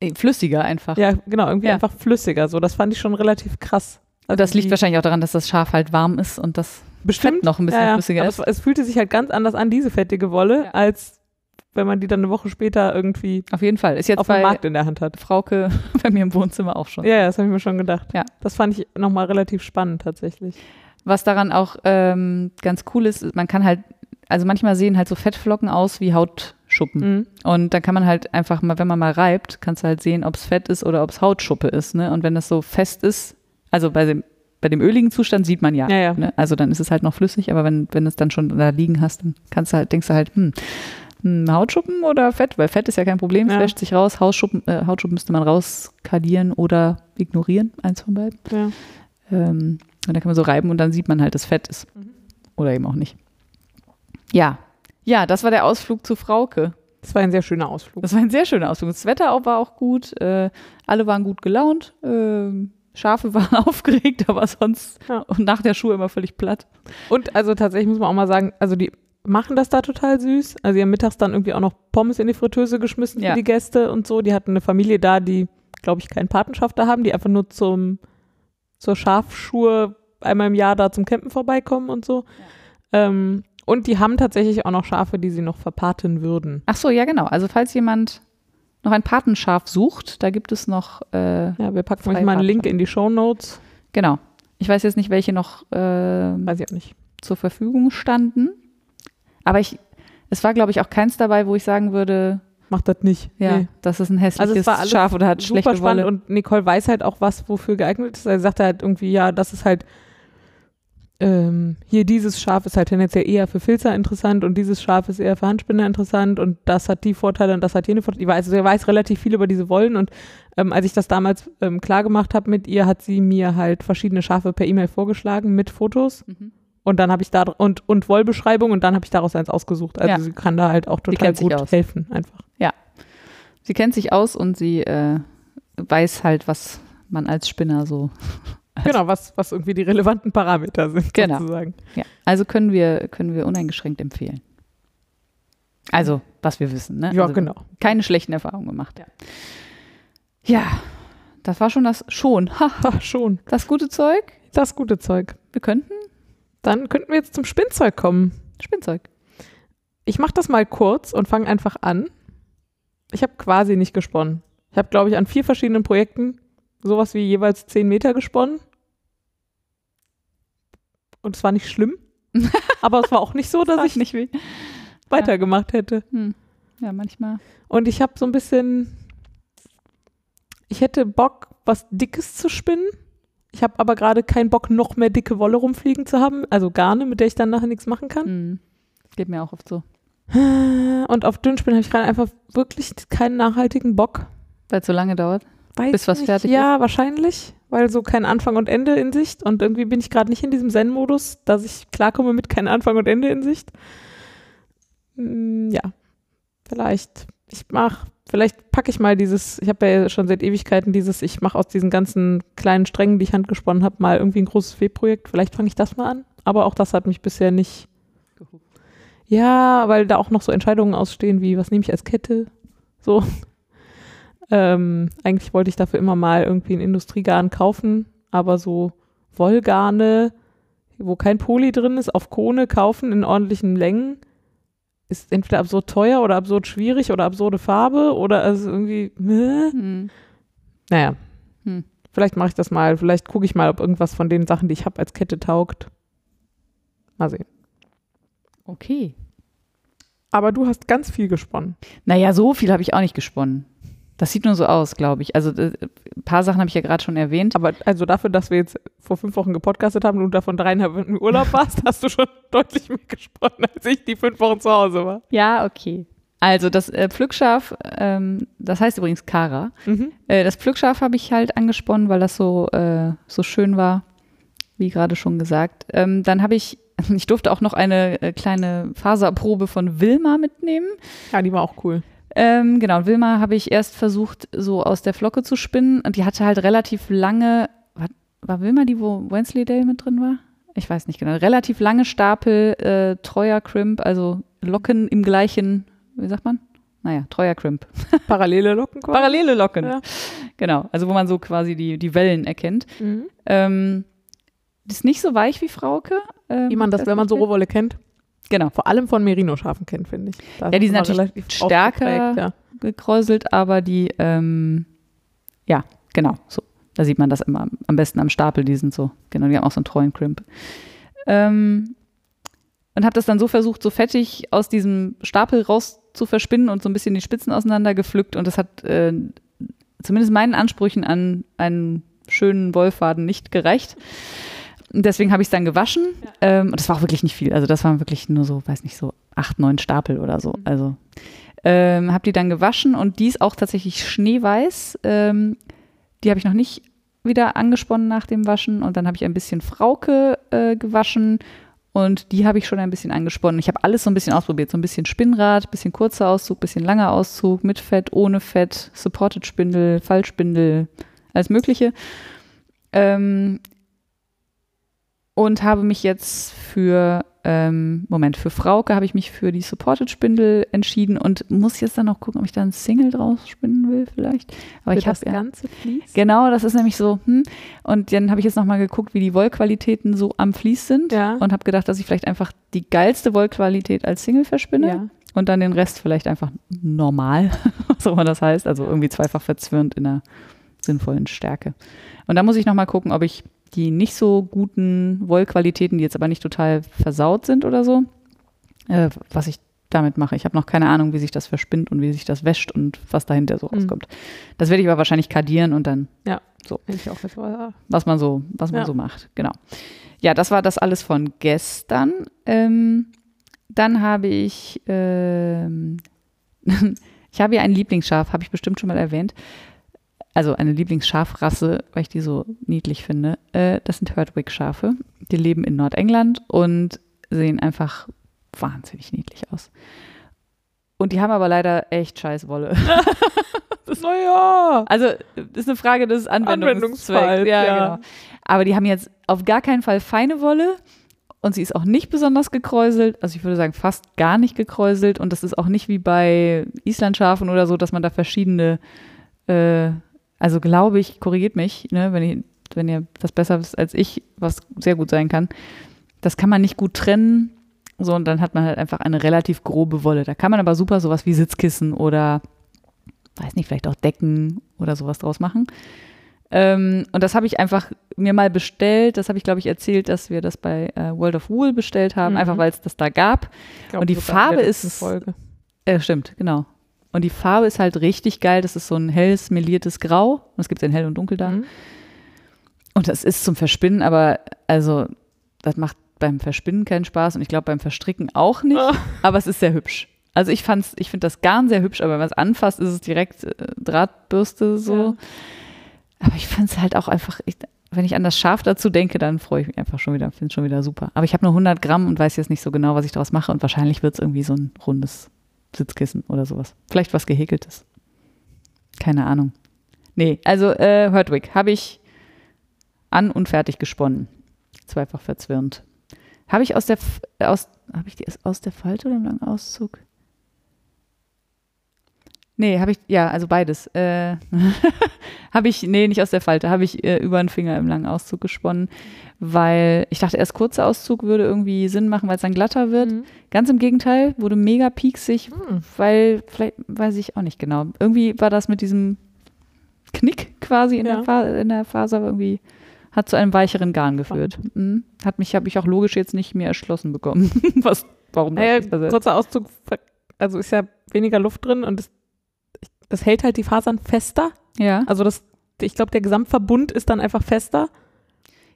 Äh, Flüssiger einfach. Ja, genau, irgendwie Ja. einfach flüssiger. So, das fand ich schon relativ krass. Also das liegt wahrscheinlich auch daran, dass das Schaf halt warm ist und das bestimmt Fett noch ein bisschen ja, flüssiger aber ist. Es, es fühlte sich halt ganz anders an, diese fettige Wolle, als wenn man die dann eine Woche später irgendwie Auf jeden Fall. Ist jetzt auf dem Markt in der Hand hat. Frauke bei mir im Wohnzimmer auch schon. Ja, ja, das habe ich mir schon gedacht. Ja. Das fand ich nochmal relativ spannend tatsächlich. Was daran auch ähm, ganz cool ist, man kann halt, also manchmal sehen halt so Fettflocken aus wie Hautschuppen. Mhm. Und da kann man halt einfach mal, wenn man mal reibt, kannst du halt sehen, ob es Fett ist oder ob es Hautschuppe ist. Ne? Und wenn das so fest ist, also bei dem, bei dem öligen Zustand sieht man ja. Ja, ja. Ne? Also dann ist es halt noch flüssig, aber wenn, wenn es dann schon da liegen hast, dann kannst du halt, denkst du halt, hm, Hautschuppen oder Fett? Weil Fett ist ja kein Problem, es Ja. wäscht sich raus. Hautschuppen, äh, Hautschuppen müsste man rauskadieren oder ignorieren, eins von beiden. Ja. Ähm, und dann kann man so reiben und dann sieht man halt, dass Fett ist. Mhm. Oder eben auch nicht. Ja. Ja, das war der Ausflug zu Frauke. Das war ein sehr schöner Ausflug. Das war ein sehr schöner Ausflug. Das Wetter auch war auch gut. Äh, alle waren gut gelaunt. Ähm, Schafe waren aufgeregt, aber sonst Ja. und nach der Schuhe immer völlig platt. Und also tatsächlich muss man auch mal sagen, also die machen das da total süß. Also die haben mittags dann irgendwie auch noch Pommes in die Fritteuse geschmissen Ja. für die Gäste und so. Die hatten eine Familie da, die, glaube ich, keinen Patenschafter haben, die einfach nur zum, zur Schafschuhe einmal im Jahr da zum Campen vorbeikommen und so. Ähm, und die haben tatsächlich auch noch Schafe, die sie noch verpaten würden. Ach so, ja genau. Also falls jemand noch ein Patenschaf sucht, da gibt es noch, äh, Ja, wir packen euch mal einen Link in die Show Notes. genau. Ich weiß jetzt nicht, welche noch äh, Weiß ich auch nicht. zur Verfügung standen. Aber ich, es war, glaube ich, auch keins dabei, wo ich sagen würde, Macht das nicht. ja, Nee. das ist ein Also hässliches alles Schaf oder hat super schlechte spannend Wolle. und Nicole weiß halt auch, was wofür geeignet ist. Er sagt halt irgendwie, ja, das ist halt ähm, hier dieses Schaf ist halt tendenziell eher für Filzer interessant und dieses Schaf ist eher für Handspinner interessant und das hat die Vorteile und das hat jene Vorteile. Also er weiß relativ viel über diese Wollen und ähm, als ich das damals ähm, klar gemacht habe mit ihr, hat sie mir halt verschiedene Schafe per E-Mail vorgeschlagen mit Fotos Mhm. Und dann habe ich da und und Wollbeschreibung und dann habe ich daraus eins ausgesucht. Also Ja. sie kann da halt auch total gut helfen einfach. Sie kennt sich aus und sie äh, weiß halt, was man als Spinner so. Genau, was was irgendwie die relevanten Parameter sind Genau. sozusagen. Ja. Also können wir, können wir uneingeschränkt empfehlen. Also, was wir wissen, ne? Ja, also, genau. Keine schlechten Erfahrungen gemacht. Ja. Ja, das war schon das, schon, schon. das gute Zeug. Das gute Zeug. Wir könnten Dann könnten wir jetzt zum Spinnzeug kommen. Spinnzeug. Ich mache das mal kurz und fange einfach an. Ich habe quasi nicht gesponnen. Ich habe, glaube ich, an vier verschiedenen Projekten sowas wie jeweils zehn Meter gesponnen. Und es war nicht schlimm. aber es war auch nicht so, dass ich nicht wie. weitergemacht hätte. Hm. Ja, manchmal. Und ich habe so ein bisschen. Ich hätte Bock, was Dickes zu spinnen. Ich habe aber gerade keinen Bock, noch mehr dicke Wolle rumfliegen zu haben. Also Garne, mit der ich dann nachher nichts machen kann. Hm. Geht mir auch oft so. Und auf Dünnspinnen habe ich gerade einfach wirklich keinen nachhaltigen Bock. Weil es so lange dauert. Weiß Bis was nicht. fertig Ja, wahrscheinlich, weil so kein Anfang und Ende in Sicht. Und irgendwie bin ich gerade nicht in diesem Zen-Modus, dass ich klarkomme mit kein Anfang und Ende in Sicht. Hm, ja, vielleicht. Ich mach, vielleicht packe ich mal dieses, ich habe ja schon seit Ewigkeiten dieses, ich mache aus diesen ganzen kleinen Strängen, die ich handgesponnen habe, mal irgendwie ein großes Webprojekt. Vielleicht fange ich das mal an. Aber auch das hat mich bisher nicht. Ja, weil da auch noch so Entscheidungen ausstehen, wie was nehme ich als Kette? So. Ähm, eigentlich wollte ich dafür immer mal irgendwie einen Industriegarn kaufen, aber so Wollgarne, wo kein Poly drin ist, auf Kone kaufen in ordentlichen Längen, ist entweder absurd teuer oder absurd schwierig oder absurde Farbe oder also irgendwie. Hm. naja. Hm. Vielleicht mache ich das mal, vielleicht gucke ich mal, ob irgendwas von den Sachen, die ich habe, als Kette taugt. Mal sehen. Okay. Aber du hast ganz viel gesponnen. Naja, so viel habe ich auch nicht gesponnen. Das sieht nur so aus, glaube ich. Also äh, ein paar Sachen habe ich ja gerade schon erwähnt. Aber also dafür, dass wir jetzt vor fünf Wochen gepodcastet haben und du davon dreieinhalb im Urlaub warst, hast du schon deutlich mehr gesprochen, als ich die fünf Wochen zu Hause war. Ja, okay. Also das äh, Pflückschaf, ähm, das heißt übrigens Kara. Mhm. Äh, das Pflückschaf habe ich halt angesponnen, weil das so, äh, so schön war, wie gerade schon gesagt. Ähm, dann habe ich, ich durfte auch noch eine äh, kleine Faserprobe von Wilma mitnehmen. Ja, die war auch cool. Ähm, genau, Wilma habe ich erst versucht, so aus der Flocke zu spinnen. Und die hatte halt relativ lange, war, war Wilma die, wo Wensleydale mit drin war? Ich weiß nicht genau. Relativ lange Stapel äh, treuer Crimp, also Locken im gleichen, wie sagt man? Naja, treuer Crimp. Parallele Locken. quasi. Parallele Locken. Ja. Genau, also wo man so quasi die, die Wellen erkennt. Mhm. Ähm, ist nicht so weich wie Frauke. Ähm, Wie man das, wenn man so Rohwolle kennt, Genau, vor allem von Merino-Schafen kennt, finde ich. Da Ja, die sind natürlich stärker. Ja. gekräuselt, aber die, ähm, ja, genau, so. Da sieht man das immer am besten am Stapel, die sind so, genau, die haben auch so einen treuen Crimp. Ähm, und habe das dann so versucht, so fettig aus diesem Stapel raus zu verspinnen und so ein bisschen die Spitzen auseinander gepflückt und das hat äh, zumindest meinen Ansprüchen an einen schönen Wollfaden nicht gereicht. Und Deswegen habe ich es dann gewaschen. Ähm, und das war auch wirklich nicht viel. Also das waren wirklich nur so, weiß nicht, so acht, neun Stapel oder so. Also ähm, habe die dann gewaschen und die ist auch tatsächlich schneeweiß. Ähm, die habe ich noch nicht wieder angesponnen nach dem Waschen und dann habe ich ein bisschen Frauke äh, gewaschen und die habe ich schon ein bisschen angesponnen. Ich habe alles so ein bisschen ausprobiert, so ein bisschen Spinnrad, bisschen kurzer Auszug, bisschen langer Auszug, mit Fett, ohne Fett, Supported Spindel, Fallspindel, alles Mögliche. Ähm, und habe mich jetzt für, ähm, Moment, für Frauke habe ich mich für die Supported Spindel entschieden und muss jetzt dann noch gucken, ob ich da ein Single draus spinnen will vielleicht. Aber Für ich habe das ja, ganze Vlies. Genau, das ist nämlich so. Hm. Und dann habe ich jetzt nochmal geguckt, wie die Wollqualitäten so am Vlies sind. Ja. Und habe gedacht, dass ich vielleicht einfach die geilste Wollqualität als Single verspinne Ja. und dann den Rest vielleicht einfach normal, was auch immer das heißt. Also irgendwie zweifach verzwirnt in einer sinnvollen Stärke. Und da muss ich nochmal gucken, ob ich die nicht so guten Wollqualitäten, die jetzt aber nicht total versaut sind oder so, äh, was ich damit mache. Ich habe noch keine Ahnung, wie sich das verspinnt und wie sich das wäscht und was dahinter so Mhm. rauskommt. Das werde ich aber wahrscheinlich kadieren und dann auch jetzt mal- was man so, was man Ja. so macht. Genau. Ja, das war das alles von gestern. Ähm, dann habe ich, ähm, ich habe ja ein Lieblingsschaf, habe ich bestimmt schon mal erwähnt. Also eine Lieblingsschafrasse, weil ich die so niedlich finde. Äh, das sind Herdwick-Schafe. Die leben in Nordengland und sehen einfach wahnsinnig niedlich aus. Und die haben aber leider echt scheiß Wolle. Naja. Also, das ist eine Frage des Anwendungszwecks. Anwendungsfalls, Ja, ja. genau. Aber die haben jetzt auf gar keinen Fall feine Wolle und sie ist auch nicht besonders gekräuselt. Also ich würde sagen, fast gar nicht gekräuselt. Und das ist auch nicht wie bei Islandschafen oder so, dass man da verschiedene, äh, also glaube ich, korrigiert mich, ne, wenn, ich, wenn ihr das besser wisst als ich, was sehr gut sein kann. Das kann man nicht gut trennen. So, und dann hat man halt einfach eine relativ grobe Wolle. Da kann man aber super sowas wie Sitzkissen oder weiß nicht, vielleicht auch Decken oder sowas draus machen. Ähm, und das habe ich einfach mir mal bestellt. Das habe ich, glaube ich, erzählt, dass wir das bei äh, World of Wool bestellt haben, Mhm. einfach weil es das da gab. Glaub, Und die Farbe ist- Folge. Äh, stimmt, genau. Und die Farbe ist halt richtig geil. Das ist so ein helles, meliertes Grau. Und es gibt ja in hell und dunkel da. Mhm. Und das ist zum Verspinnen, aber also das macht beim Verspinnen keinen Spaß und ich glaube beim Verstricken auch nicht. Ah. Aber es ist sehr hübsch. Also ich fand's, ich finde das Garn sehr hübsch, aber wenn man es anfasst, ist es direkt äh, Drahtbürste so. Ja. Aber ich finde es halt auch einfach, ich, wenn ich an das Schaf dazu denke, dann freue ich mich einfach schon wieder, finde es schon wieder super. Aber ich habe nur 100 Gramm und weiß jetzt nicht so genau, was ich daraus mache und wahrscheinlich wird es irgendwie so ein rundes Sitzkissen oder sowas. Vielleicht was gehäkeltes. Keine Ahnung. Nee, also äh, Herdwick habe ich an und fertig gesponnen. Zweifach verzwirnt. Habe ich aus der F- aus habe ich die aus der Falte oder im langen Auszug? Nee, habe ich ja, also beides. Äh, habe ich nee, nicht aus der Falte, habe ich äh, über den Finger im langen Auszug gesponnen, weil ich dachte erst kurzer Auszug würde irgendwie Sinn machen, weil es dann glatter wird. Mhm. Ganz im Gegenteil, wurde mega pieksig, Mhm. weil vielleicht weiß ich auch nicht genau. Irgendwie war das mit diesem Knick quasi in, Ja. der, Fa in der Faser irgendwie hat zu einem weicheren Garn geführt. Mhm. Hat mich habe ich auch logisch jetzt nicht mehr erschlossen bekommen. Was warum das Naja, kurzer Auszug, also ist ja weniger Luft drin und es, das hält halt die Fasern fester. Ja. Also das, ich glaube, der Gesamtverbund ist dann einfach fester.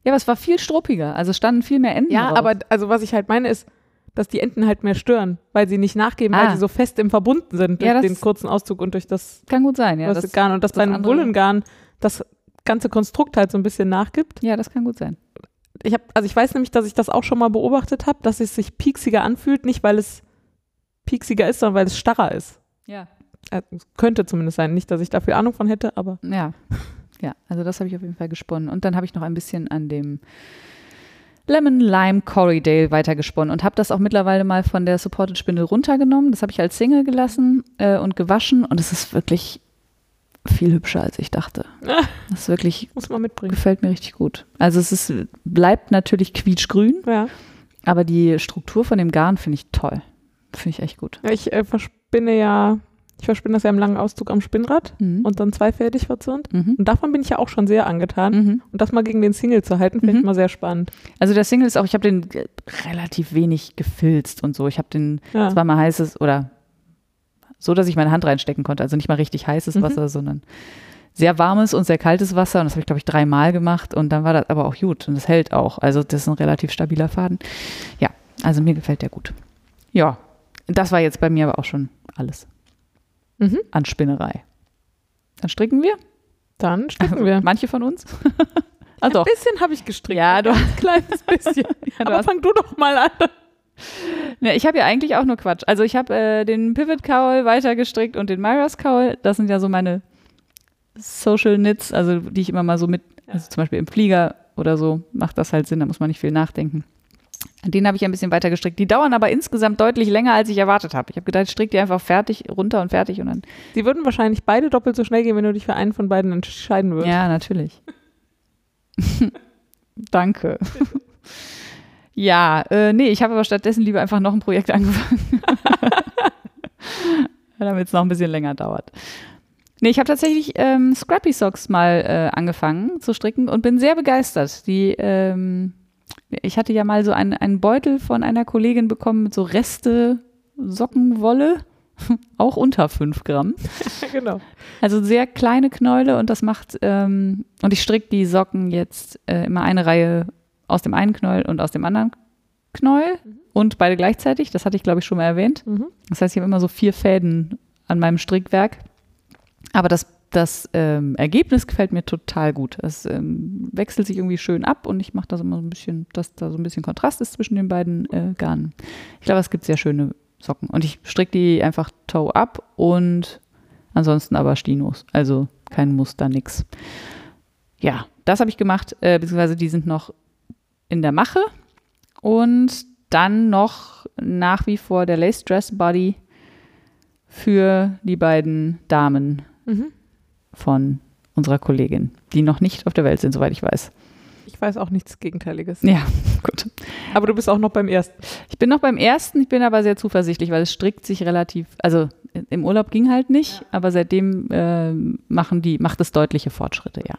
Ja, aber es war viel struppiger. Also standen viel mehr Enden Ja, drauf. aber also was ich halt meine ist, dass die Enten halt mehr stören, weil sie nicht nachgeben, weil Ah. sie so fest im Verbunden sind durch Ja, den kurzen Auszug und durch das, kann gut sein, ja. das, Garn. Und dass das bei einem Wullengarn das ganze Konstrukt halt so ein bisschen nachgibt. ja, das kann gut sein. Ich habe, also ich weiß nämlich, dass ich das auch schon mal beobachtet habe, dass es sich pieksiger anfühlt, nicht weil es pieksiger ist, sondern weil es starrer ist. Ja. Äh, könnte zumindest sein. Nicht, dass ich da viel Ahnung von hätte, aber Ja. Ja, also das habe ich auf jeden Fall gesponnen. Und dann habe ich noch ein bisschen an dem Lemon Lime Corriedale weitergesponnen und habe das auch mittlerweile mal von der Supported Spindel runtergenommen. Das habe ich als Single gelassen äh, und gewaschen und es ist wirklich viel hübscher, als ich dachte. Das ist wirklich, muss man mitbringen. gefällt mir richtig gut. Also es ist, bleibt natürlich quietschgrün, Ja. aber die Struktur von dem Garn finde ich toll. Finde ich echt gut. ja ich äh, verspinne ja, ich verspinne das ja im langen Auszug am Spinnrad Mhm. und dann zweifädig verzürnt. Mhm. Und davon bin ich ja auch schon sehr angetan. Mhm. Und das mal gegen den Single zu halten, finde ich Mhm. mal sehr spannend. Also der Single ist auch, ich habe den relativ wenig gefilzt und so. Ich habe den Ja. zweimal heißes oder so, dass ich meine Hand reinstecken konnte. Also nicht mal richtig heißes Mhm. Wasser, sondern sehr warmes und sehr kaltes Wasser. Und das habe ich, glaube ich, dreimal gemacht. Und dann war das aber auch gut. Und das hält auch. Also das ist ein relativ stabiler Faden. Ja, also mir gefällt der gut. Ja, das war jetzt bei mir aber auch schon alles Mhm. an Spinnerei. Dann stricken wir. Dann stricken wir. Manche von uns. ah, Ein bisschen habe ich gestrickt. Ja, ein du- ganz kleines bisschen. Ja, Aber fang du doch mal an. Ja, ich habe ja eigentlich auch nur Quatsch. Also ich habe äh, den Pivot Cowl weitergestrickt und den Myra's Cowl. Das sind ja so meine Social Knits, also die ich immer mal so mit, also zum Beispiel im Flieger oder so, macht das halt Sinn, da muss man nicht viel nachdenken. Den habe ich ein bisschen weiter gestrickt. Die dauern aber insgesamt deutlich länger, als ich erwartet habe. Ich habe gedacht, ich stricke die einfach fertig, runter und fertig und dann. Die würden wahrscheinlich beide doppelt so schnell gehen, wenn du dich für einen von beiden entscheiden würdest. Ja, natürlich. Danke. ja, äh, nee, ich habe aber stattdessen lieber einfach noch ein Projekt angefangen. Damit es noch ein bisschen länger dauert. Nee, ich habe tatsächlich ähm, Scrappy Socks mal äh, angefangen zu stricken und bin sehr begeistert. Die, ähm, ich hatte ja mal so einen, einen Beutel von einer Kollegin bekommen mit so Reste Sockenwolle, auch unter 5 Gramm. genau. Also sehr kleine Knäule und das macht, ähm, und ich stricke die Socken jetzt äh, immer eine Reihe aus dem einen Knäuel und aus dem anderen Knäuel und beide gleichzeitig. Das hatte ich, glaube ich, schon mal erwähnt. Mhm. Das heißt, ich habe immer so vier Fäden an meinem Strickwerk. Aber das, das ähm, Ergebnis gefällt mir total gut. Es ähm, wechselt sich irgendwie schön ab und ich mache das immer so ein bisschen, dass da so ein bisschen Kontrast ist zwischen den beiden äh, Garnen. Ich glaube, es gibt sehr schöne Socken. Und ich stricke die einfach toe up und ansonsten aber Stinos. Also kein Muster, nix. Ja, das habe ich gemacht, äh, beziehungsweise die sind noch in der Mache. Und dann noch nach wie vor der Lace Dress Body für die beiden Damen Mhm. Von unserer Kollegin, die noch nicht auf der Welt sind, soweit ich weiß. Ich weiß auch nichts Gegenteiliges. Ja, gut. Aber du bist auch noch beim ersten. Ich bin noch beim ersten, ich bin aber sehr zuversichtlich, weil es strickt sich relativ, also im Urlaub ging halt nicht, aber seitdem äh, machen die, macht es deutliche Fortschritte, ja.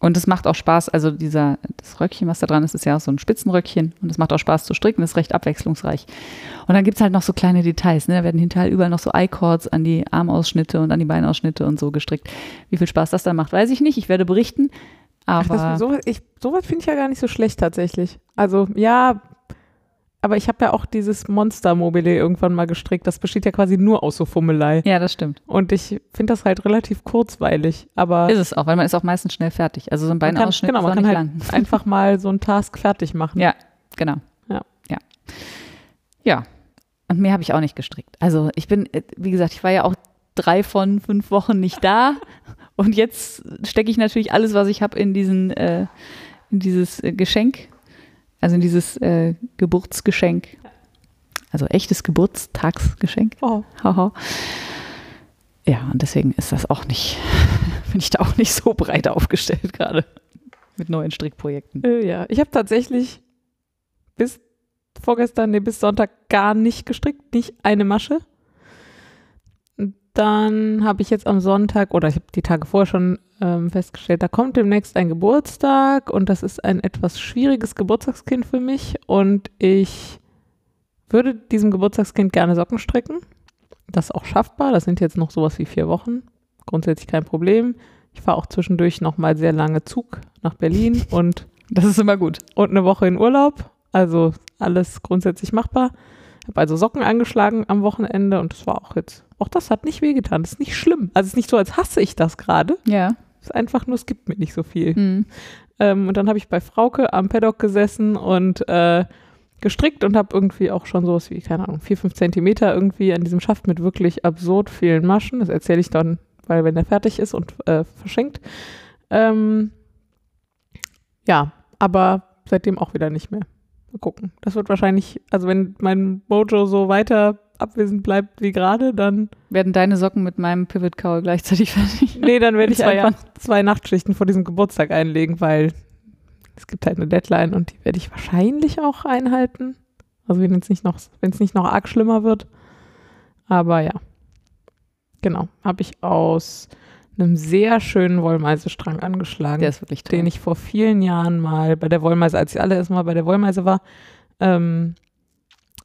Und es macht auch Spaß, also dieser, das Röckchen, was da dran ist, ist ja auch so ein Spitzenröckchen und es macht auch Spaß zu stricken, ist recht abwechslungsreich. Und dann gibt es halt noch so kleine Details, ne? da werden hinterher überall noch so I-Cords an die Armausschnitte und an die Beinausschnitte und so gestrickt. Wie viel Spaß das dann macht, weiß ich nicht, ich werde berichten, Ach, aber das, sowas ich, sowas finde ich ja gar nicht so schlecht tatsächlich. Also ja, aber ich habe ja auch dieses Monster-Mobile irgendwann mal gestrickt. Das besteht ja quasi nur aus so Fummelei. ja, das stimmt. Und ich finde das halt relativ kurzweilig. Aber Ist es auch, weil man ist auch meistens schnell fertig. Also so ein Beinausschnitt genau, ist man auch kann nicht halt lang. einfach mal so einen Task fertig machen. Ja, genau. Ja. Ja. Ja. Und mehr habe ich auch nicht gestrickt. Also ich bin, äh, wie gesagt, ich war ja auch drei von fünf Wochen nicht da. Und jetzt stecke ich natürlich alles, was ich habe, in diesen, äh, in dieses äh, Geschenk, also in dieses äh, Geburtsgeschenk. Also echtes Geburtstagsgeschenk. Oh, Haha. Ja, und deswegen ist das auch nicht, bin ich da auch nicht so breit aufgestellt gerade mit neuen Strickprojekten. äh, ja. Ich habe tatsächlich bis vorgestern, nee, bis Sonntag gar nicht gestrickt, nicht eine Masche. Dann habe ich jetzt am Sonntag, oder ich habe die Tage vorher schon ähm, festgestellt, da kommt demnächst ein Geburtstag und das ist ein etwas schwieriges Geburtstagskind für mich und ich würde diesem Geburtstagskind gerne Socken stricken. Das ist auch schaffbar, das sind jetzt noch sowas wie vier Wochen grundsätzlich kein Problem. Ich fahre auch zwischendurch nochmal sehr lange Zug nach Berlin und, Das ist immer gut. und eine Woche in Urlaub. Also alles grundsätzlich machbar. Habe also Socken angeschlagen am Wochenende und das war auch jetzt, auch das hat nicht wehgetan. Das ist nicht schlimm. Also es ist nicht so, als hasse ich das gerade. Ja. Es ist einfach nur, es gibt mir nicht so viel. Mhm. Ähm, und dann habe ich bei Frauke am Paddock gesessen und äh, gestrickt und habe irgendwie auch schon sowas wie, keine Ahnung, vier, fünf Zentimeter irgendwie an diesem Schaft mit wirklich absurd vielen Maschen. Das erzähle ich dann, weil wenn der fertig ist und äh, verschenkt. Ähm, ja, aber seitdem auch wieder nicht mehr. Mal gucken. Das wird wahrscheinlich, also wenn mein Mojo so weiter abwesend bleibt wie gerade, dann, Werden deine Socken mit meinem Pivot Cowl gleichzeitig fertig? nee, dann werde ich einfach zwei Nachtschichten vor diesem Geburtstag einlegen, weil es gibt halt eine Deadline und die werde ich wahrscheinlich auch einhalten. Also wenn es nicht noch, wenn es nicht noch arg schlimmer wird. Aber ja. Genau. Habe ich aus einem sehr schönen Wollmeisestrang angeschlagen Der ist wirklich toll. den ich vor vielen Jahren mal bei der Wollmeise, als ich alle erstmal bei der Wollmeise war, ähm,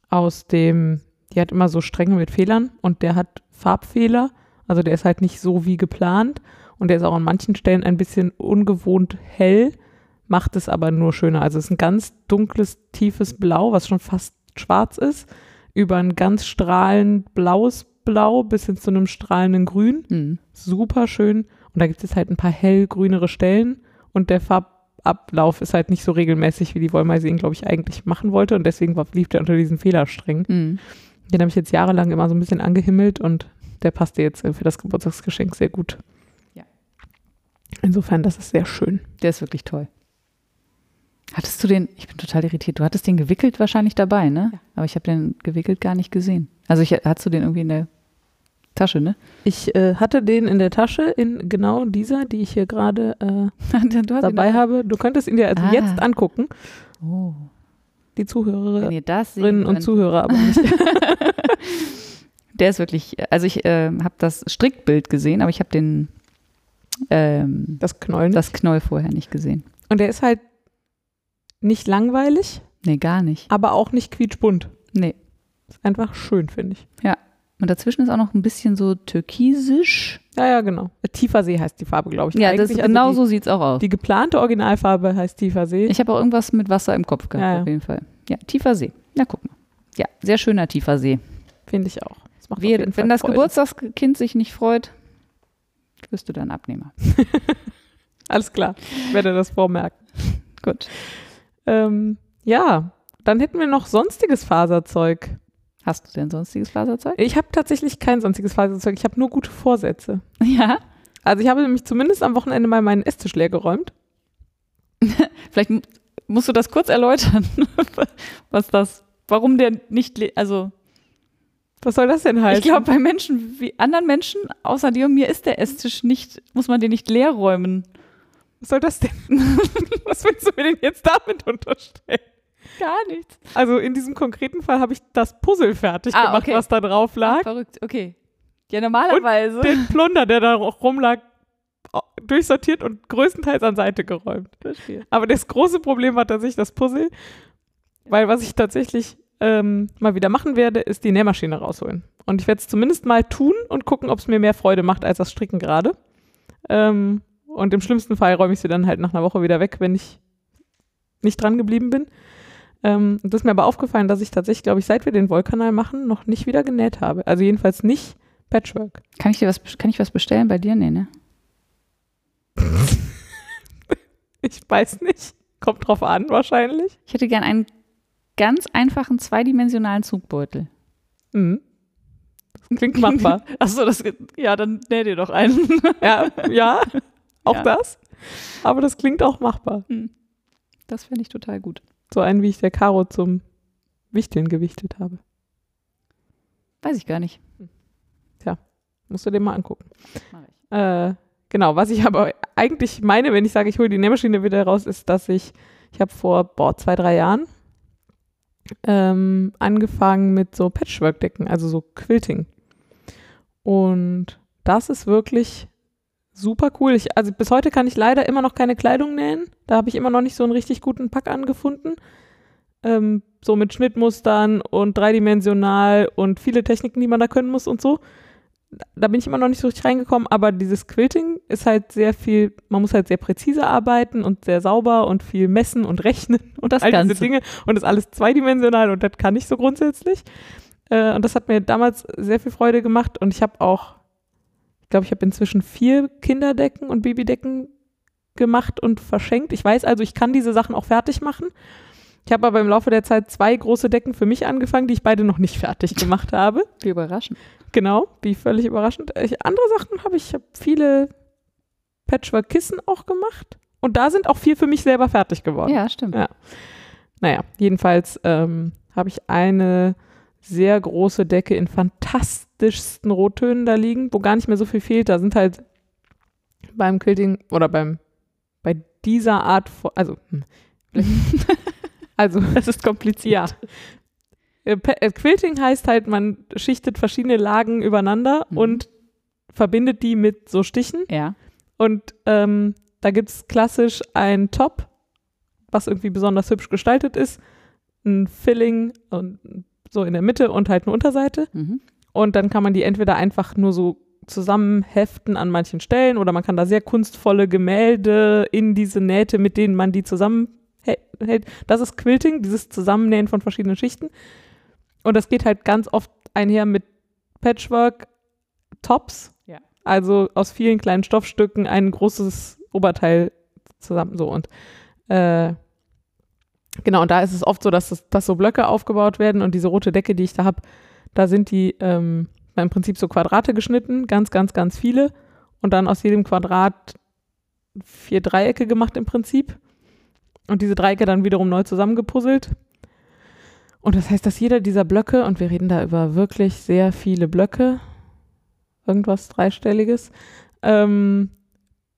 aus dem, die hat immer so Stränge mit Fehlern und der hat Farbfehler. Also der ist halt nicht so wie geplant und der ist auch an manchen Stellen ein bisschen ungewohnt hell, macht es aber nur schöner. Also es ist ein ganz dunkles, tiefes Blau, was schon fast schwarz ist, über ein ganz strahlend blaues Blau bis hin zu einem strahlenden Grün Mhm. super schön. Und da gibt es halt ein paar hellgrünere Stellen und der Farbablauf ist halt nicht so regelmäßig, wie die Wollmeise ihn, glaube ich, eigentlich machen wollte. Und deswegen war, lief der unter diesen Fehlersträngen. Mhm. Den habe ich jetzt jahrelang immer so ein bisschen angehimmelt und der passte jetzt für das Geburtstagsgeschenk sehr gut. Ja. Insofern, das ist sehr schön. Der ist wirklich toll. Hattest du den, ich bin total irritiert, du hattest den gewickelt wahrscheinlich dabei, ne? Ja. Aber ich habe den gewickelt gar nicht gesehen. Also ich, hattest du den irgendwie in der Tasche, ne? Ich äh, hatte den in der Tasche, in genau dieser, die ich hier gerade äh, dabei habe. Du könntest ihn dir also Ah. jetzt angucken, Oh. die Zuhörerinnen und. Zuhörer, aber nicht. Der ist wirklich, also ich äh, habe das Strickbild gesehen, aber ich habe den ähm, Das Knollen. das Knoll vorher nicht gesehen. Und der ist halt nicht langweilig, Nee, gar nicht. aber auch nicht quietschbunt. Nee. Ist einfach schön, finde ich. Und dazwischen ist auch noch ein bisschen so türkisisch. Ja, ja, genau. Tiefer See heißt die Farbe, glaube ich. Ja, das, Eigentlich, genau also so sieht es auch aus. die, die geplante Originalfarbe heißt Tiefer See. Ich habe auch irgendwas mit Wasser im Kopf gehabt, Ja, ja. auf jeden Fall. Ja, tiefer See. Na, guck mal. Ja, sehr schöner tiefer See. Finde ich auch. Das Wir, wenn Fall das Freude. Geburtstagskind sich nicht freut, wirst du dann Abnehmer. Alles klar. Werde das vormerken. Gut. Ähm, ja, dann hätten wir noch sonstiges Faserzeug. Hast du denn sonstiges Faserzeug? Ich habe tatsächlich kein sonstiges Faserzeug. Ich habe nur gute Vorsätze. Ja. Also ich habe nämlich zumindest am Wochenende mal meinen Esstisch leer geräumt. Vielleicht mu- musst du das kurz erläutern, was das, warum der nicht, also Was soll das denn heißen? ich glaube, bei Menschen, wie anderen Menschen, außer dir und mir, ist der Esstisch nicht, muss man den nicht leer räumen. Was soll das denn? Was willst du mir denn jetzt damit unterstellen? Gar nichts. Also in diesem konkreten Fall habe ich das Puzzle fertig Ah, gemacht, okay. was da drauf lag. Verrückt, okay. Ja, normalerweise. Den Plunder, der da rumlag, durchsortiert und größtenteils an Seite geräumt. Verstehe. Aber das große Problem war tatsächlich das Puzzle, weil was ich tatsächlich ähm, mal wieder machen werde, ist die Nähmaschine rausholen. Und ich werde es zumindest mal tun und gucken, ob es mir mehr Freude macht als das Stricken gerade. Ähm, und im schlimmsten Fall räume ich sie dann halt nach einer Woche wieder weg, wenn ich nicht dran geblieben bin. Ähm, das ist mir aber aufgefallen, dass ich tatsächlich, glaube ich, seit wir den Wollkanal machen, noch nicht wieder genäht habe. Also jedenfalls nicht Patchwork. Kann ich dir was, kann ich was bestellen bei dir? Nee, ne? Ich weiß nicht. Kommt drauf an, wahrscheinlich. Ich hätte gern einen ganz einfachen zweidimensionalen Zugbeutel. Mhm. Klingt machbar. Achso, das, ja, dann näh dir doch einen. ja, ja, auch Ja. das. Aber das klingt auch machbar. Das fände ich total gut. So einen, wie ich der Karo zum Wichteln gewichtet habe. Weiß ich gar nicht. Musst du dir mal angucken. Mach ich. Äh, genau, was ich aber eigentlich meine, wenn ich sage, ich hole die Nähmaschine wieder raus, ist, dass ich, ich habe vor, boah, zwei, drei Jahren ähm, angefangen mit so Patchwork-Decken, also so Quilting. Und das ist wirklich super cool. Ich, also bis heute kann ich leider immer noch keine Kleidung nähen. Da habe ich immer noch nicht so einen richtig guten Pack angefunden. Ähm, so mit Schnittmustern und dreidimensional und viele Techniken, die man da können muss und so. da bin ich immer noch nicht so richtig reingekommen, aber dieses Quilting ist halt sehr viel, man muss halt sehr präzise arbeiten und sehr sauber und viel messen und rechnen und Das all Ganze. diese Dinge und das ist alles zweidimensional und das kann ich so grundsätzlich. Äh, und das hat mir damals sehr viel Freude gemacht und ich habe auch, ich glaube, ich habe inzwischen vier Kinderdecken und Babydecken gemacht und verschenkt. Ich weiß also, ich kann diese Sachen auch fertig machen. Ich habe aber im Laufe der Zeit zwei große Decken für mich angefangen, die ich beide noch nicht fertig gemacht habe. Wie überraschend. Genau, wie völlig überraschend. Ich, andere Sachen habe ich, ich habe viele Patchwork-Kissen auch gemacht. Und da sind auch vier für mich selber fertig geworden. Ja, stimmt. Ja. Naja, jedenfalls ähm, habe ich eine sehr große Decke in fantastischsten Rottönen da liegen, wo gar nicht mehr so viel fehlt. Da sind halt beim Quilting oder beim bei dieser Art von, also hm, also Das ist kompliziert. ja. Äh, äh, Quilting heißt halt, man schichtet verschiedene Lagen übereinander Mhm. und verbindet die mit so Stichen. Ja. Und ähm, da gibt es klassisch ein Top, was irgendwie besonders hübsch gestaltet ist, ein Filling und so in der Mitte und halt eine Unterseite. Mhm. Und dann kann man die entweder einfach nur so zusammenheften an manchen Stellen oder man kann da sehr kunstvolle Gemälde in diese Nähte, mit denen man die zusammenhält. Das ist Quilting, dieses Zusammennähen von verschiedenen Schichten. Und das geht halt ganz oft einher mit Patchwork-Tops. Ja. Also aus vielen kleinen Stoffstücken ein großes Oberteil zusammen so und äh, genau und da ist es oft so, dass, das, dass so Blöcke aufgebaut werden und diese rote Decke, die ich da habe, da sind die ähm, im Prinzip so Quadrate geschnitten, ganz, ganz, ganz viele und dann aus jedem Quadrat vier Dreiecke gemacht im Prinzip und diese Dreiecke dann wiederum neu zusammengepuzzelt. Und das heißt, dass jeder dieser Blöcke, und wir reden da über wirklich sehr viele Blöcke, irgendwas Dreistelliges, ähm,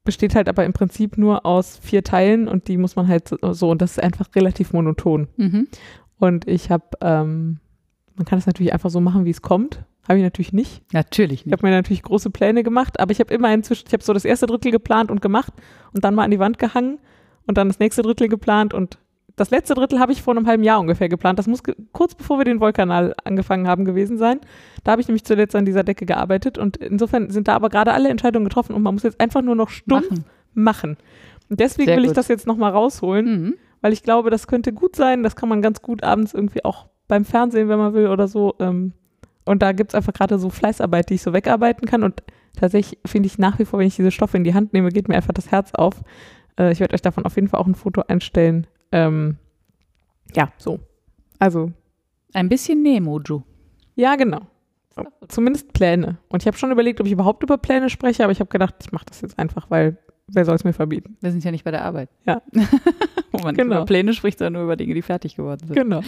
besteht halt aber im Prinzip nur aus vier Teilen und die muss man halt so- und das ist einfach relativ monoton. Mhm. Und ich habe, ähm, man kann es natürlich einfach so machen, wie es kommt. Habe ich natürlich nicht. Natürlich Ich nicht. habe mir natürlich große Pläne gemacht, aber ich habe immer inzwischen, ich habe so das erste Drittel geplant und gemacht und dann mal an die Wand gehangen und dann das nächste Drittel geplant und das letzte Drittel habe ich vor einem halben Jahr ungefähr geplant. Das muss ge- kurz bevor wir den Wollkanal angefangen haben gewesen sein. Da habe ich nämlich zuletzt an dieser Decke gearbeitet und insofern sind da aber gerade alle Entscheidungen getroffen und man muss jetzt einfach nur noch stumpf machen. Machen. Und deswegen Sehr will ich gut. das jetzt nochmal rausholen, Mhm. weil ich glaube, das könnte gut sein. Das kann man ganz gut abends irgendwie auch beim Fernsehen, wenn man will oder so. Ähm, und da gibt es einfach gerade so Fleißarbeit, die ich so wegarbeiten kann. Und tatsächlich finde ich nach wie vor, wenn ich diese Stoffe in die Hand nehme, geht mir einfach das Herz auf. Äh, ich werde euch davon auf jeden Fall auch ein Foto einstellen. Ähm, ja, so. Also, Ein bisschen Nemoju. ja, genau. Zumindest Pläne. Und ich habe schon überlegt, ob ich überhaupt über Pläne spreche, aber ich habe gedacht, ich mache das jetzt einfach, weil wer soll es mir verbieten? Wir sind ja nicht bei der Arbeit. Ja. Wo man Genau. über Pläne spricht, sondern nur über Dinge, die fertig geworden sind. Genau.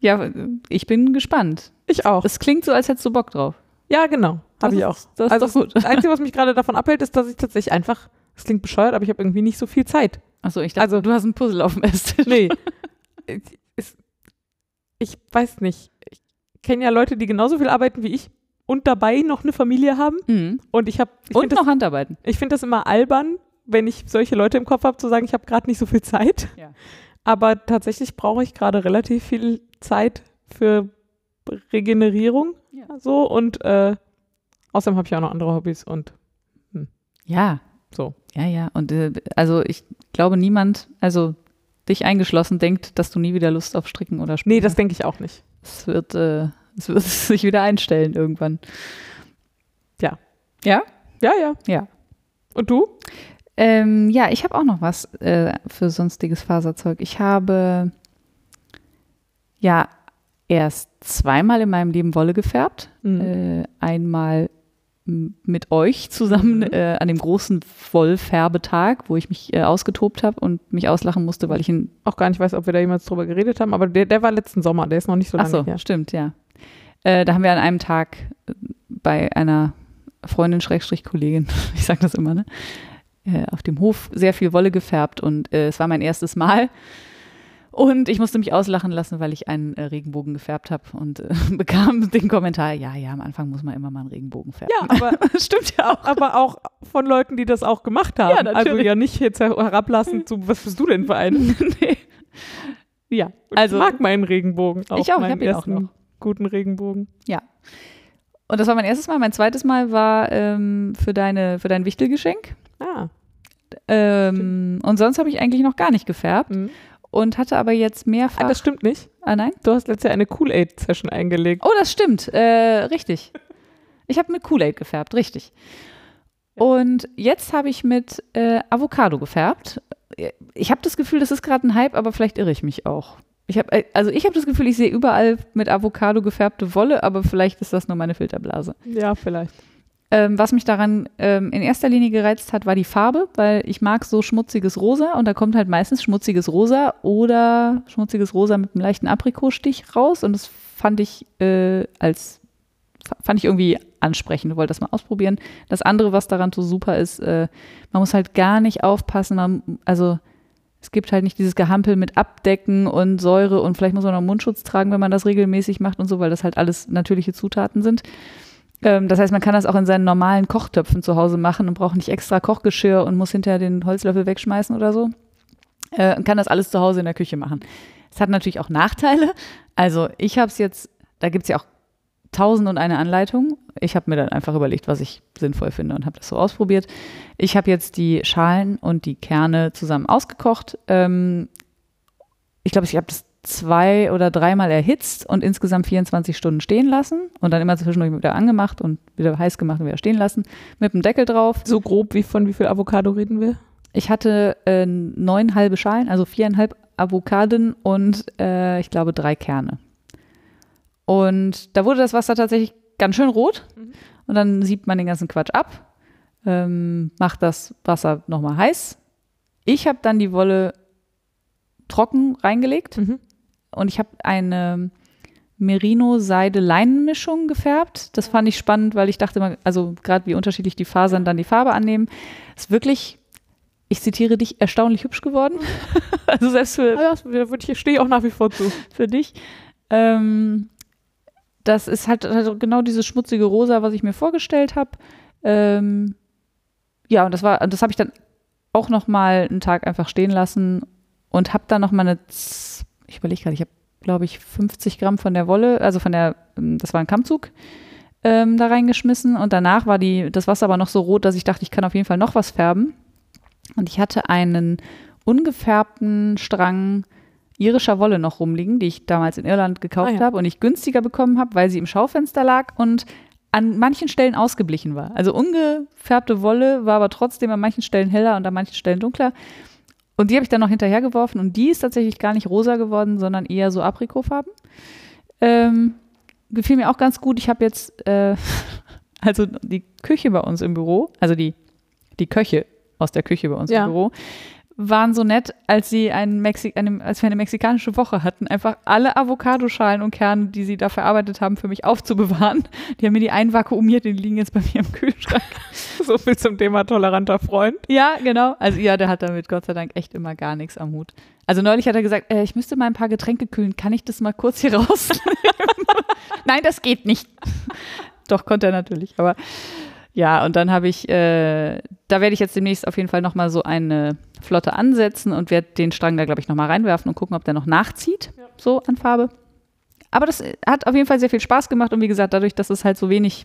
Ja, ich bin gespannt. Ich auch. Es klingt so, als hättest du Bock drauf. Ja, genau. Das Habe ich ist- auch. das ist also doch gut. Das Einzige, was mich gerade davon abhält, ist, dass ich tatsächlich einfach, es klingt bescheuert, aber ich habe irgendwie nicht so viel Zeit. Achso, ich dachte, Also- du hast ein Puzzle auf dem Esstisch. Nee. ich, ich weiß nicht. Ich kenne ja Leute, die genauso viel arbeiten wie ich und dabei noch eine Familie haben. Mhm. Und ich habe, Und finde das, noch Handarbeiten. ich find das immer albern, wenn ich solche Leute im Kopf habe, zu sagen, ich habe gerade nicht so viel Zeit. Ja. Aber tatsächlich brauche ich gerade relativ viel Zeit für Regenerierung. Ja. So und äh, außerdem habe ich auch noch andere Hobbys und Ja. So. Ja, ja. Und äh, also ich glaube, niemand, also dich eingeschlossen, denkt, dass du nie wieder Lust auf Stricken oder Spielen nee, das denke ich auch nicht. Es wird, äh, es wird sich wieder einstellen irgendwann. Ja. Ja? Ja, ja. Ja. Und du? Ähm, ja, ich habe auch noch was äh, für sonstiges Faserzeug. Ich habe ja erst zweimal in meinem Leben Wolle gefärbt. Mhm. Äh, einmal mit euch zusammen Mhm. äh, an dem großen Wollfärbetag, wo ich mich äh, ausgetobt habe und mich auslachen musste, weil ich ihn. Auch gar nicht weiß, ob wir da jemals drüber geredet haben, aber der, der war letzten Sommer, der ist noch nicht so Ach lange so, her. stimmt, ja. Äh, da haben wir an einem Tag äh, bei einer Freundin, Schrägstrich Kollegin, ich sage das immer, ne? Äh, auf dem Hof sehr viel Wolle gefärbt und äh, es war mein erstes Mal. Und ich musste mich auslachen lassen, weil ich einen äh, Regenbogen gefärbt habe und äh, bekam den Kommentar, ja, ja, am Anfang muss man immer mal einen Regenbogen färben. Ja, aber, stimmt ja auch. aber auch von Leuten, die das auch gemacht haben. Ja, natürlich. Also ja nicht jetzt herablassend zu, was bist du denn für einen? nee. Ja, also ich mag meinen Regenbogen auch. Ich auch, ich meinen hab ihn auch noch. guten Regenbogen. Ja. Und das war mein erstes Mal. Mein zweites Mal war ähm, für, deine, für dein Wichtelgeschenk. Ah. Ähm, und sonst habe ich eigentlich noch gar nicht gefärbt Mhm. Und hatte aber jetzt mehrfach. Ah, das stimmt nicht. ah, nein? Du hast letztes Jahr eine Kool-Aid-Session eingelegt. Oh, das stimmt. Äh, richtig. Ich habe mit Kool-Aid gefärbt, richtig. Und jetzt habe ich mit äh, Avocado gefärbt. Ich habe das Gefühl, das ist gerade ein Hype, aber vielleicht irre ich mich auch. Ich habe, also ich habe das Gefühl, ich sehe überall mit Avocado gefärbte Wolle, aber vielleicht ist das nur meine Filterblase. Ja, vielleicht. Ähm, was mich daran ähm, in erster Linie gereizt hat, war die Farbe, weil ich mag so schmutziges Rosa und da kommt halt meistens schmutziges Rosa oder schmutziges Rosa mit einem leichten Aprikotstich raus und das fand ich äh, als fand ich irgendwie ansprechend, wollte das mal ausprobieren. Das andere, was daran so super ist, äh, man muss halt gar nicht aufpassen, man, also es gibt halt nicht dieses Gehampel mit Abdecken und Säure und vielleicht muss man noch Mundschutz tragen, wenn man das regelmäßig macht und so, weil das halt alles natürliche Zutaten sind. Ähm, das heißt, man kann das auch in seinen normalen Kochtöpfen zu Hause machen und braucht nicht extra Kochgeschirr und muss hinterher den Holzlöffel wegschmeißen oder so. Äh, und kann das alles zu Hause in der Küche machen. Es hat natürlich auch Nachteile. Also ich habe es jetzt, da gibt es ja auch tausend und eine Anleitung. Ich habe mir dann einfach überlegt, was ich sinnvoll finde und habe das so ausprobiert. Ich habe jetzt die Schalen und die Kerne zusammen ausgekocht. Ähm, ich glaube, ich habe das zwei oder dreimal erhitzt und insgesamt 24 Stunden stehen lassen und dann immer zwischendurch wieder angemacht und wieder heiß gemacht und wieder stehen lassen mit dem Deckel drauf. So grob, wie von wie viel Avocado reden wir? Ich hatte äh, neun halbe Schalen, also viereinhalb Avocaden und äh, ich glaube drei Kerne. Und da wurde das Wasser tatsächlich ganz schön rot Mhm. und dann siebt man den ganzen Quatsch ab, ähm, macht das Wasser nochmal heiß. Ich habe dann die Wolle trocken reingelegt Mhm. Und ich habe eine Merino-Seide-Leinenmischung gefärbt. Das fand ich spannend, weil ich dachte mal, also gerade wie unterschiedlich die Fasern dann die Farbe annehmen. Ist wirklich, ich zitiere dich, erstaunlich hübsch geworden. also selbst für, ja, ich stehe ich auch nach wie vor zu. für dich. Ähm, das ist halt, halt genau dieses schmutzige Rosa, was ich mir vorgestellt habe. Ähm, ja, und das war, das habe ich dann auch noch mal einen Tag einfach stehen lassen und habe dann noch mal eine, ich überlege gerade, ich habe, glaube ich, 50 Gramm von der Wolle, also von der, ähm, das war ein Kammzug, ähm, da reingeschmissen und danach war die, das Wasser aber noch so rot, dass ich dachte, ich kann auf jeden Fall noch was färben. Und ich hatte einen ungefärbten Strang irischer Wolle noch rumliegen, die ich damals in Irland gekauft Ah ja. habe und ich günstiger bekommen habe, weil sie im Schaufenster lag und an manchen Stellen ausgeblichen war. Also ungefärbte Wolle war aber trotzdem an manchen Stellen heller und an manchen Stellen dunkler. Und die habe ich dann noch hinterhergeworfen und die ist tatsächlich gar nicht rosa geworden, sondern eher so Aprikotfarben. Ähm, gefiel mir auch ganz gut. Ich habe jetzt, äh, also die Küche bei uns im Büro, also die, die Köche aus der Küche bei uns Ja. im Büro, waren so nett, als sie einen Mexi eine, als wir eine mexikanische Woche hatten, einfach alle Avocadoschalen und Kerne, die sie da verarbeitet haben, für mich aufzubewahren. Die haben mir die einvakuumiert, die liegen jetzt bei mir im Kühlschrank. So viel zum Thema toleranter Freund. Ja, genau. Also ja, der hat damit Gott sei Dank echt immer gar nichts am Hut. Also neulich hat er gesagt, äh, ich müsste mal ein paar Getränke kühlen. Kann ich das mal kurz hier rausnehmen? Nein, das geht nicht. Doch, konnte er natürlich. Aber ja, und dann habe ich, äh, da werde ich jetzt demnächst auf jeden Fall nochmal so eine Flotte ansetzen und werde den Strang da, glaube ich, nochmal reinwerfen und gucken, ob der noch nachzieht, Ja. so an Farbe. Aber das äh, hat auf jeden Fall sehr viel Spaß gemacht und wie gesagt, dadurch, dass es halt so wenig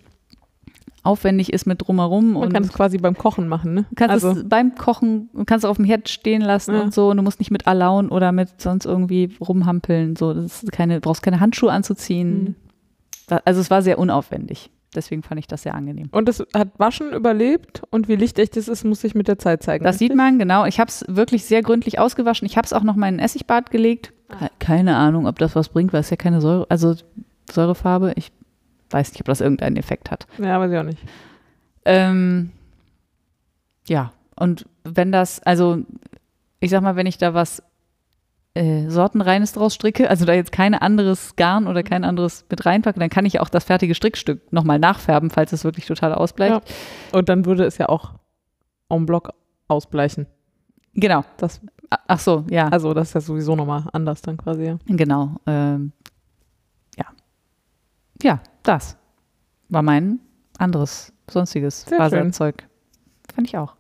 aufwendig ist mit drumherum Man und kann es quasi beim Kochen machen, ne? Du kannst also, es beim Kochen, du kannst es auf dem Herd stehen lassen Ja. und so. Und du musst nicht mit Alaun oder mit sonst irgendwie rumhampeln. So, das ist keine, du brauchst keine Handschuhe anzuziehen. Mhm. Also es war sehr unaufwendig. Deswegen fand ich das sehr angenehm. und es hat Waschen überlebt und wie lichtecht es ist, muss sich mit der Zeit zeigen. Das sieht richtig? man, genau. Ich habe es wirklich sehr gründlich ausgewaschen. Ich habe es auch noch mal in Essigbad gelegt. Ke- Keine Ahnung, ob das was bringt, weil es ja keine Säure, also Säurefarbe. Ich weiß nicht, ob das irgendeinen Effekt hat. Ja, weiß ich auch nicht. Ähm, ja, und wenn das, also ich sag mal, wenn ich da was äh, Sortenreines draus stricke, also da jetzt kein anderes Garn oder kein anderes mit reinpacke, dann kann ich auch das fertige Strickstück nochmal nachfärben, falls es wirklich total ausbleibt. Und dann würde es ja auch en bloc ausbleichen. Genau. Das, Ach so, ja, also das ist ja sowieso nochmal anders dann quasi, ja. genau. Ähm, ja. Ja, das war mein anderes, sonstiges Faserzeug. Fand ich auch.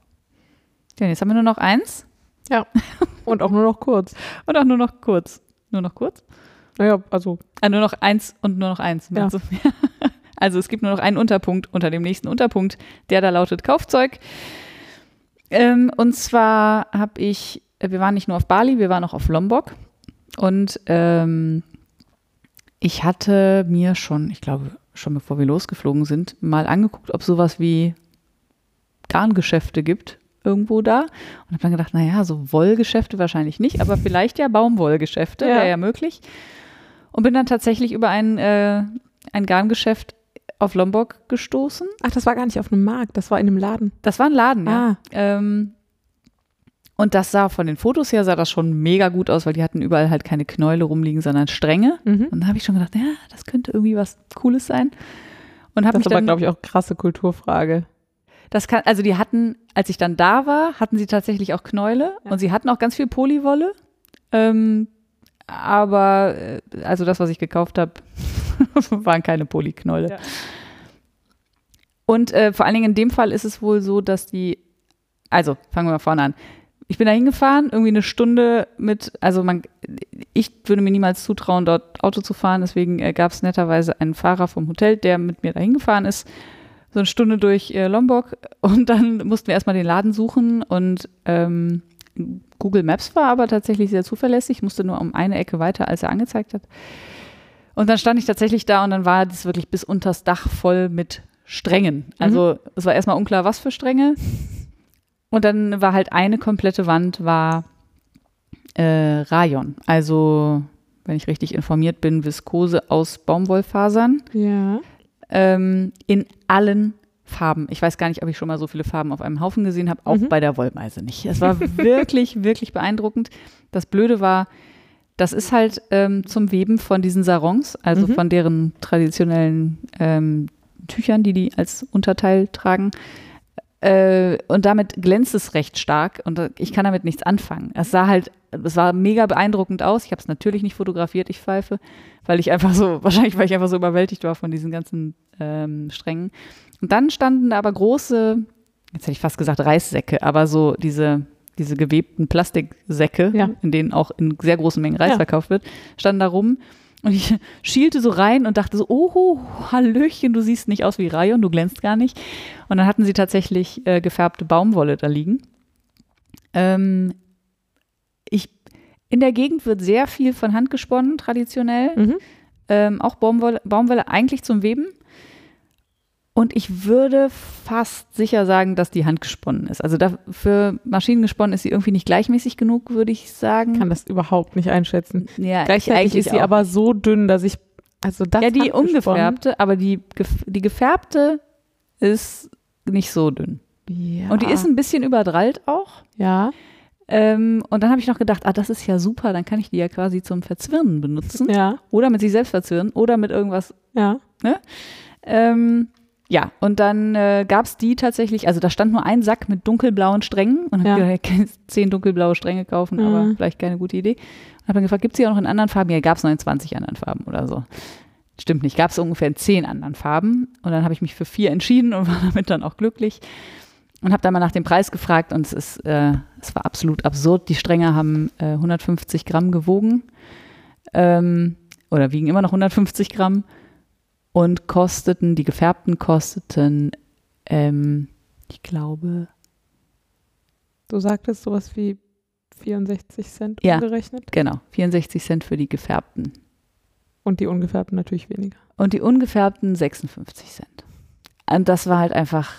Ja, jetzt haben wir nur noch eins Und auch nur noch kurz. und auch nur noch kurz. Nur noch kurz? Naja, also Ah, nur noch eins und nur noch eins. Ja. meinst du? Also es gibt nur noch einen Unterpunkt unter dem nächsten Unterpunkt, der da lautet Kaufzeug. Ähm, und zwar habe ich, wir waren nicht nur auf Bali, wir waren auch auf Lombok. Und ähm, ich hatte mir schon, ich glaube, schon bevor wir losgeflogen sind, mal angeguckt, ob sowas wie Garngeschäfte gibt irgendwo da und habe dann gedacht, naja, so Wollgeschäfte wahrscheinlich nicht, aber vielleicht ja Baumwollgeschäfte, Ja. wäre ja möglich. Und bin dann tatsächlich über ein, äh, ein Garngeschäft auf Lombok gestoßen. Ach, das war gar nicht auf einem Markt, das war in einem Laden. Das war ein Laden, ja. Ah. Ähm, und das sah von den Fotos her, sah das schon mega gut aus, weil die hatten überall halt keine Knäule rumliegen, sondern Stränge. Mhm. Und da habe ich schon gedacht, ja, das könnte irgendwie was Cooles sein. Und Das ist aber, glaube ich, auch krasse Kulturfrage. Das kann, also die hatten, als ich dann da war, hatten sie tatsächlich auch Knäule Ja. und sie hatten auch ganz viel Polywolle. Ähm, aber äh, also das, was ich gekauft habe, waren keine Polyknäule. Ja. Und äh, vor allen Dingen in dem Fall ist es wohl so, dass die, also fangen wir mal vorne an. Ich bin da hingefahren, irgendwie eine Stunde mit, also man, ich würde mir niemals zutrauen, dort Auto zu fahren, deswegen äh, gab es netterweise einen Fahrer vom Hotel, der mit mir da hingefahren ist, so eine Stunde durch äh, Lombok und dann mussten wir erstmal den Laden suchen und ähm, Google Maps war aber tatsächlich sehr zuverlässig, musste nur um eine Ecke weiter, als er angezeigt hat. Und dann stand ich tatsächlich da und dann war das wirklich bis unters Dach voll mit Strängen. Also es war erstmal unklar, was für Stränge. Und dann war halt eine komplette Wand war äh, Rayon. Also, wenn ich richtig informiert bin, Viskose aus Baumwollfasern Ja. Ähm, in allen Farben. Ich weiß gar nicht, ob ich schon mal so viele Farben auf einem Haufen gesehen habe, auch Mhm. bei der Wollmeise nicht. Es war wirklich, wirklich beeindruckend. Das Blöde war, das ist halt ähm, zum Weben von diesen Sarons, also Mhm. von deren traditionellen ähm, Tüchern, die die als Unterteil tragen. Äh, und damit glänzt es recht stark und äh, ich kann damit nichts anfangen. Es sah halt, es war mega beeindruckend aus. Ich habe es natürlich nicht fotografiert, ich pfeife, weil ich einfach so, wahrscheinlich weil ich einfach so überwältigt war von diesen ganzen ähm, Strängen. Und dann standen da aber große, jetzt hätte ich fast gesagt Reissäcke, aber so diese, diese gewebten Plastiksäcke, Ja. in denen auch in sehr großen Mengen Reis Ja. verkauft wird, standen da rum. Und ich schielte so rein und dachte so, oh, Hallöchen, du siehst nicht aus wie Rayon, du glänzt gar nicht. Und dann hatten sie tatsächlich äh, gefärbte Baumwolle da liegen. Ähm, ich, in der Gegend wird sehr viel von Hand gesponnen, traditionell. Mhm. Ähm, auch Baumwolle, Baumwolle eigentlich zum Weben. Und ich würde fast sicher sagen, dass die handgesponnen ist. Also für Maschinen gesponnen ist sie irgendwie nicht gleichmäßig genug, würde ich sagen. Ich kann das überhaupt nicht einschätzen. ja, ich Gleichzeitig ist sie auch. aber so dünn, dass ich, also das Ja, die ungefärbte, aber die, die gefärbte ist nicht so dünn. Ja. Und die ist ein bisschen überdrallt auch. ja, Ähm, und dann habe ich noch gedacht, ah, das ist ja super, dann kann ich die ja quasi zum Verzwirnen benutzen. ja, Oder mit sich selbst verzwirnen oder mit irgendwas. ja. Ähm, ja, und dann äh, gab es die tatsächlich, also da stand nur ein Sack mit dunkelblauen Strängen und Ja. habe jetzt zehn dunkelblaue Stränge kaufen, aber Mhm. vielleicht keine gute Idee. Und habe dann gefragt, gibt es die auch noch in anderen Farben? Ja, gab es noch in 20 anderen Farben oder so. Stimmt nicht, gab es ungefähr in zehn anderen Farben. Und dann habe ich mich für vier entschieden und war damit dann auch glücklich. Und habe dann mal nach dem Preis gefragt und es ist, äh, es war absolut absurd. Die Stränge haben äh, 150 Gramm gewogen ähm, oder wiegen immer noch 150 Gramm und kosteten, die gefärbten kosteten, ähm, ich glaube, Du sagtest sowas wie 64 Cent Ja. umgerechnet. genau, 64 Cent für die gefärbten. Und die ungefärbten natürlich weniger. Und die ungefärbten 56 Cent. Und das war halt einfach,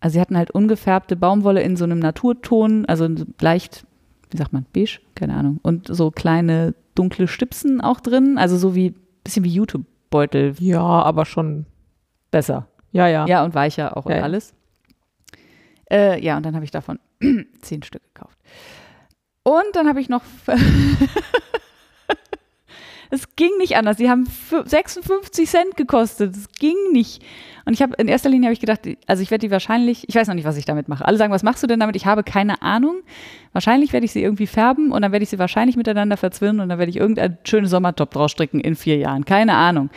also sie hatten halt ungefärbte Baumwolle in so einem Naturton, also leicht, wie sagt man, beige, keine Ahnung. Und so kleine dunkle Stipsen auch drin, also so wie, bisschen wie YouTube-Beutel, Ja, aber schon. besser. Ja, ja. Ja, und weicher auch Ja, und alles. Äh, ja, und dann habe ich davon zehn Stück gekauft. Und dann habe ich noch. Es ging nicht anders. Die haben fü- 56 Cent gekostet. Es ging nicht. Und ich habe in erster Linie habe ich gedacht, also ich werde die wahrscheinlich, ich weiß noch nicht, was ich damit mache. Alle sagen, was machst du denn damit? Ich habe keine Ahnung. Wahrscheinlich werde ich sie irgendwie färben und dann werde ich sie wahrscheinlich miteinander verzwirnen und dann werde ich irgendeinen schönen Sommertop draus stricken in vier Jahren. Keine Ahnung.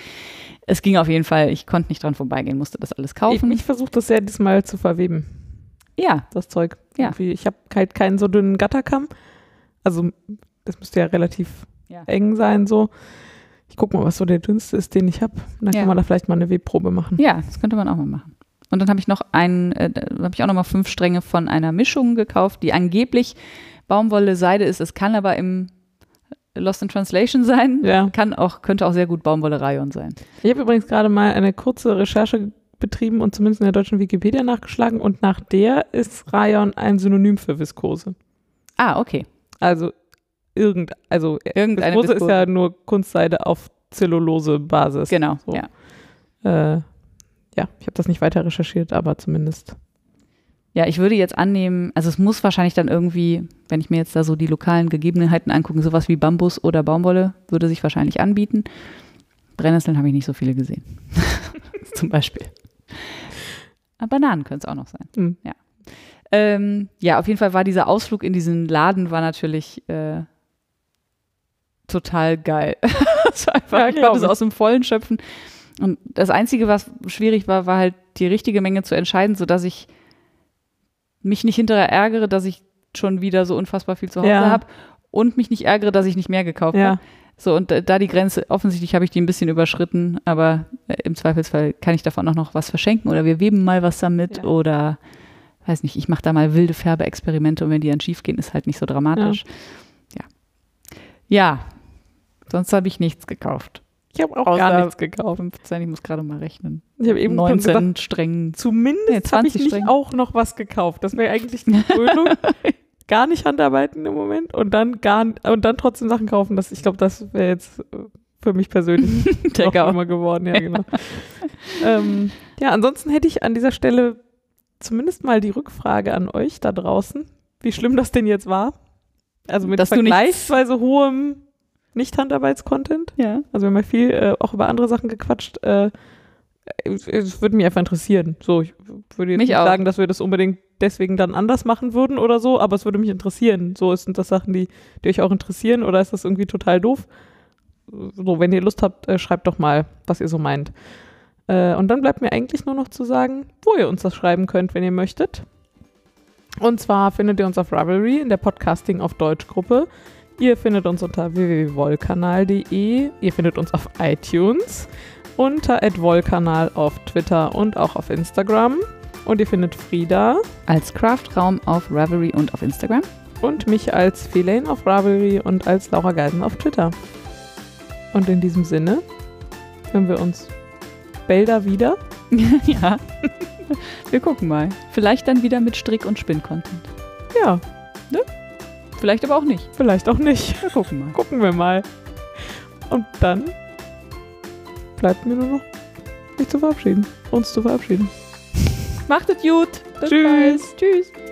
Es ging auf jeden Fall, ich konnte nicht dran vorbeigehen, musste das alles Ich, kaufen. ich versuche das ja diesmal zu verweben, ja, das Zeug. Ja. Irgendwie, Ich habe halt keinen so dünnen Gatterkamm. Also, das müsste ja relativ Ja. eng sein, so. Ich guck mal, was so der dünnste ist, den ich habe. Dann Ja. kann man da vielleicht mal eine Webprobe machen. Ja, das könnte man auch mal machen. Und dann habe ich noch einen, äh, habe ich auch noch mal fünf Stränge von einer Mischung gekauft, die angeblich Baumwolle Seide ist. Es kann aber im Lost in Translation sein. Ja. Kann auch, könnte auch sehr gut Baumwolle Rayon sein. Ich habe übrigens gerade mal eine kurze Recherche betrieben und zumindest in der deutschen Wikipedia nachgeschlagen und nach der ist Rayon ein Synonym für Viskose. Ah, okay. Also irgend, also Irgendeine Viskose ist Viskose. ja nur Kunstseide auf Zellulose-Basis. Genau, So. ja. Äh, ja, ich habe das nicht weiter recherchiert, aber zumindest. Ja, ich würde jetzt annehmen, also es muss wahrscheinlich dann irgendwie, wenn ich mir jetzt da so die lokalen Gegebenheiten angucke, sowas wie Bambus oder Baumwolle würde sich wahrscheinlich anbieten. Brennnesseln habe ich nicht so viele gesehen. Zum Beispiel. Aber Bananen können es auch noch sein. Hm. Ja. Ähm, ja, auf jeden Fall war dieser Ausflug in diesen Laden war natürlich äh, total geil. war einfach, Ja, ich konnte es aus dem Vollen schöpfen. Und das Einzige, was schwierig war, war halt die richtige Menge zu entscheiden, sodass ich mich nicht hinterher ärgere, dass ich schon wieder so unfassbar viel zu Hause Ja. habe und mich nicht ärgere, dass ich nicht mehr gekauft Ja. habe. So, und da- da die Grenze, offensichtlich habe ich die ein bisschen überschritten, aber äh, im Zweifelsfall kann ich davon auch noch was verschenken oder wir weben mal was damit Ja. oder weiß nicht, ich mache da mal wilde Färbeexperimente und wenn die dann schief gehen, ist halt nicht so dramatisch. Ja. Ja, sonst habe ich nichts gekauft. Ich habe auch Außer gar nichts gekauft. 15, ich muss gerade mal rechnen. Ich habe eben schon 19 gedacht, strengen. zumindest Nee, habe ich 20 nicht Stränge. auch noch was gekauft. Das wäre eigentlich die Krönung. gar nicht Handarbeiten im Moment und dann gar und dann trotzdem Sachen kaufen. Das, ich glaube, das wäre jetzt äh, für mich persönlich Gau. immer geworden. Ja, genau. ähm, ja, ansonsten hätte ich an dieser Stelle zumindest mal die Rückfrage an euch da draußen, wie schlimm das denn jetzt war. Also mit Dass vergleichsweise hohem Nicht-Handarbeits-Content. Ja. Also wir haben ja viel äh, auch über andere Sachen gequatscht. Äh, es, es würde mich einfach interessieren. So, ich würde jetzt Mich nicht auch. sagen, dass wir das unbedingt deswegen dann anders machen würden oder so, aber es würde mich interessieren. So, sind das Sachen, die, die euch auch interessieren oder ist das irgendwie total doof? So, wenn ihr Lust habt, äh, schreibt doch mal, was ihr so meint. Äh, und dann bleibt mir eigentlich nur noch zu sagen, wo ihr uns das schreiben könnt, wenn ihr möchtet. Und zwar findet ihr uns auf Ravelry in der Podcasting auf Deutsch Gruppe. Ihr findet uns unter www.wollkanal.de. Ihr findet uns auf iTunes, unter @wollkanal auf Twitter und auch auf Instagram. Und ihr findet Frieda Als Craftraum auf Ravelry und auf Instagram. und mich als Feline auf Ravelry und als Laura Geisen auf Twitter. Und in diesem Sinne hören wir uns bälder wieder. ja. Wir gucken mal. Vielleicht dann wieder mit Strick- und Spinn-Content. Ja, Vielleicht aber auch nicht. vielleicht auch nicht. Wir gucken mal. Gucken wir mal. Und dann bleibt mir nur noch mich zu verabschieden. Uns zu verabschieden. Macht es gut. Bis Tschüss. bald. Tschüss.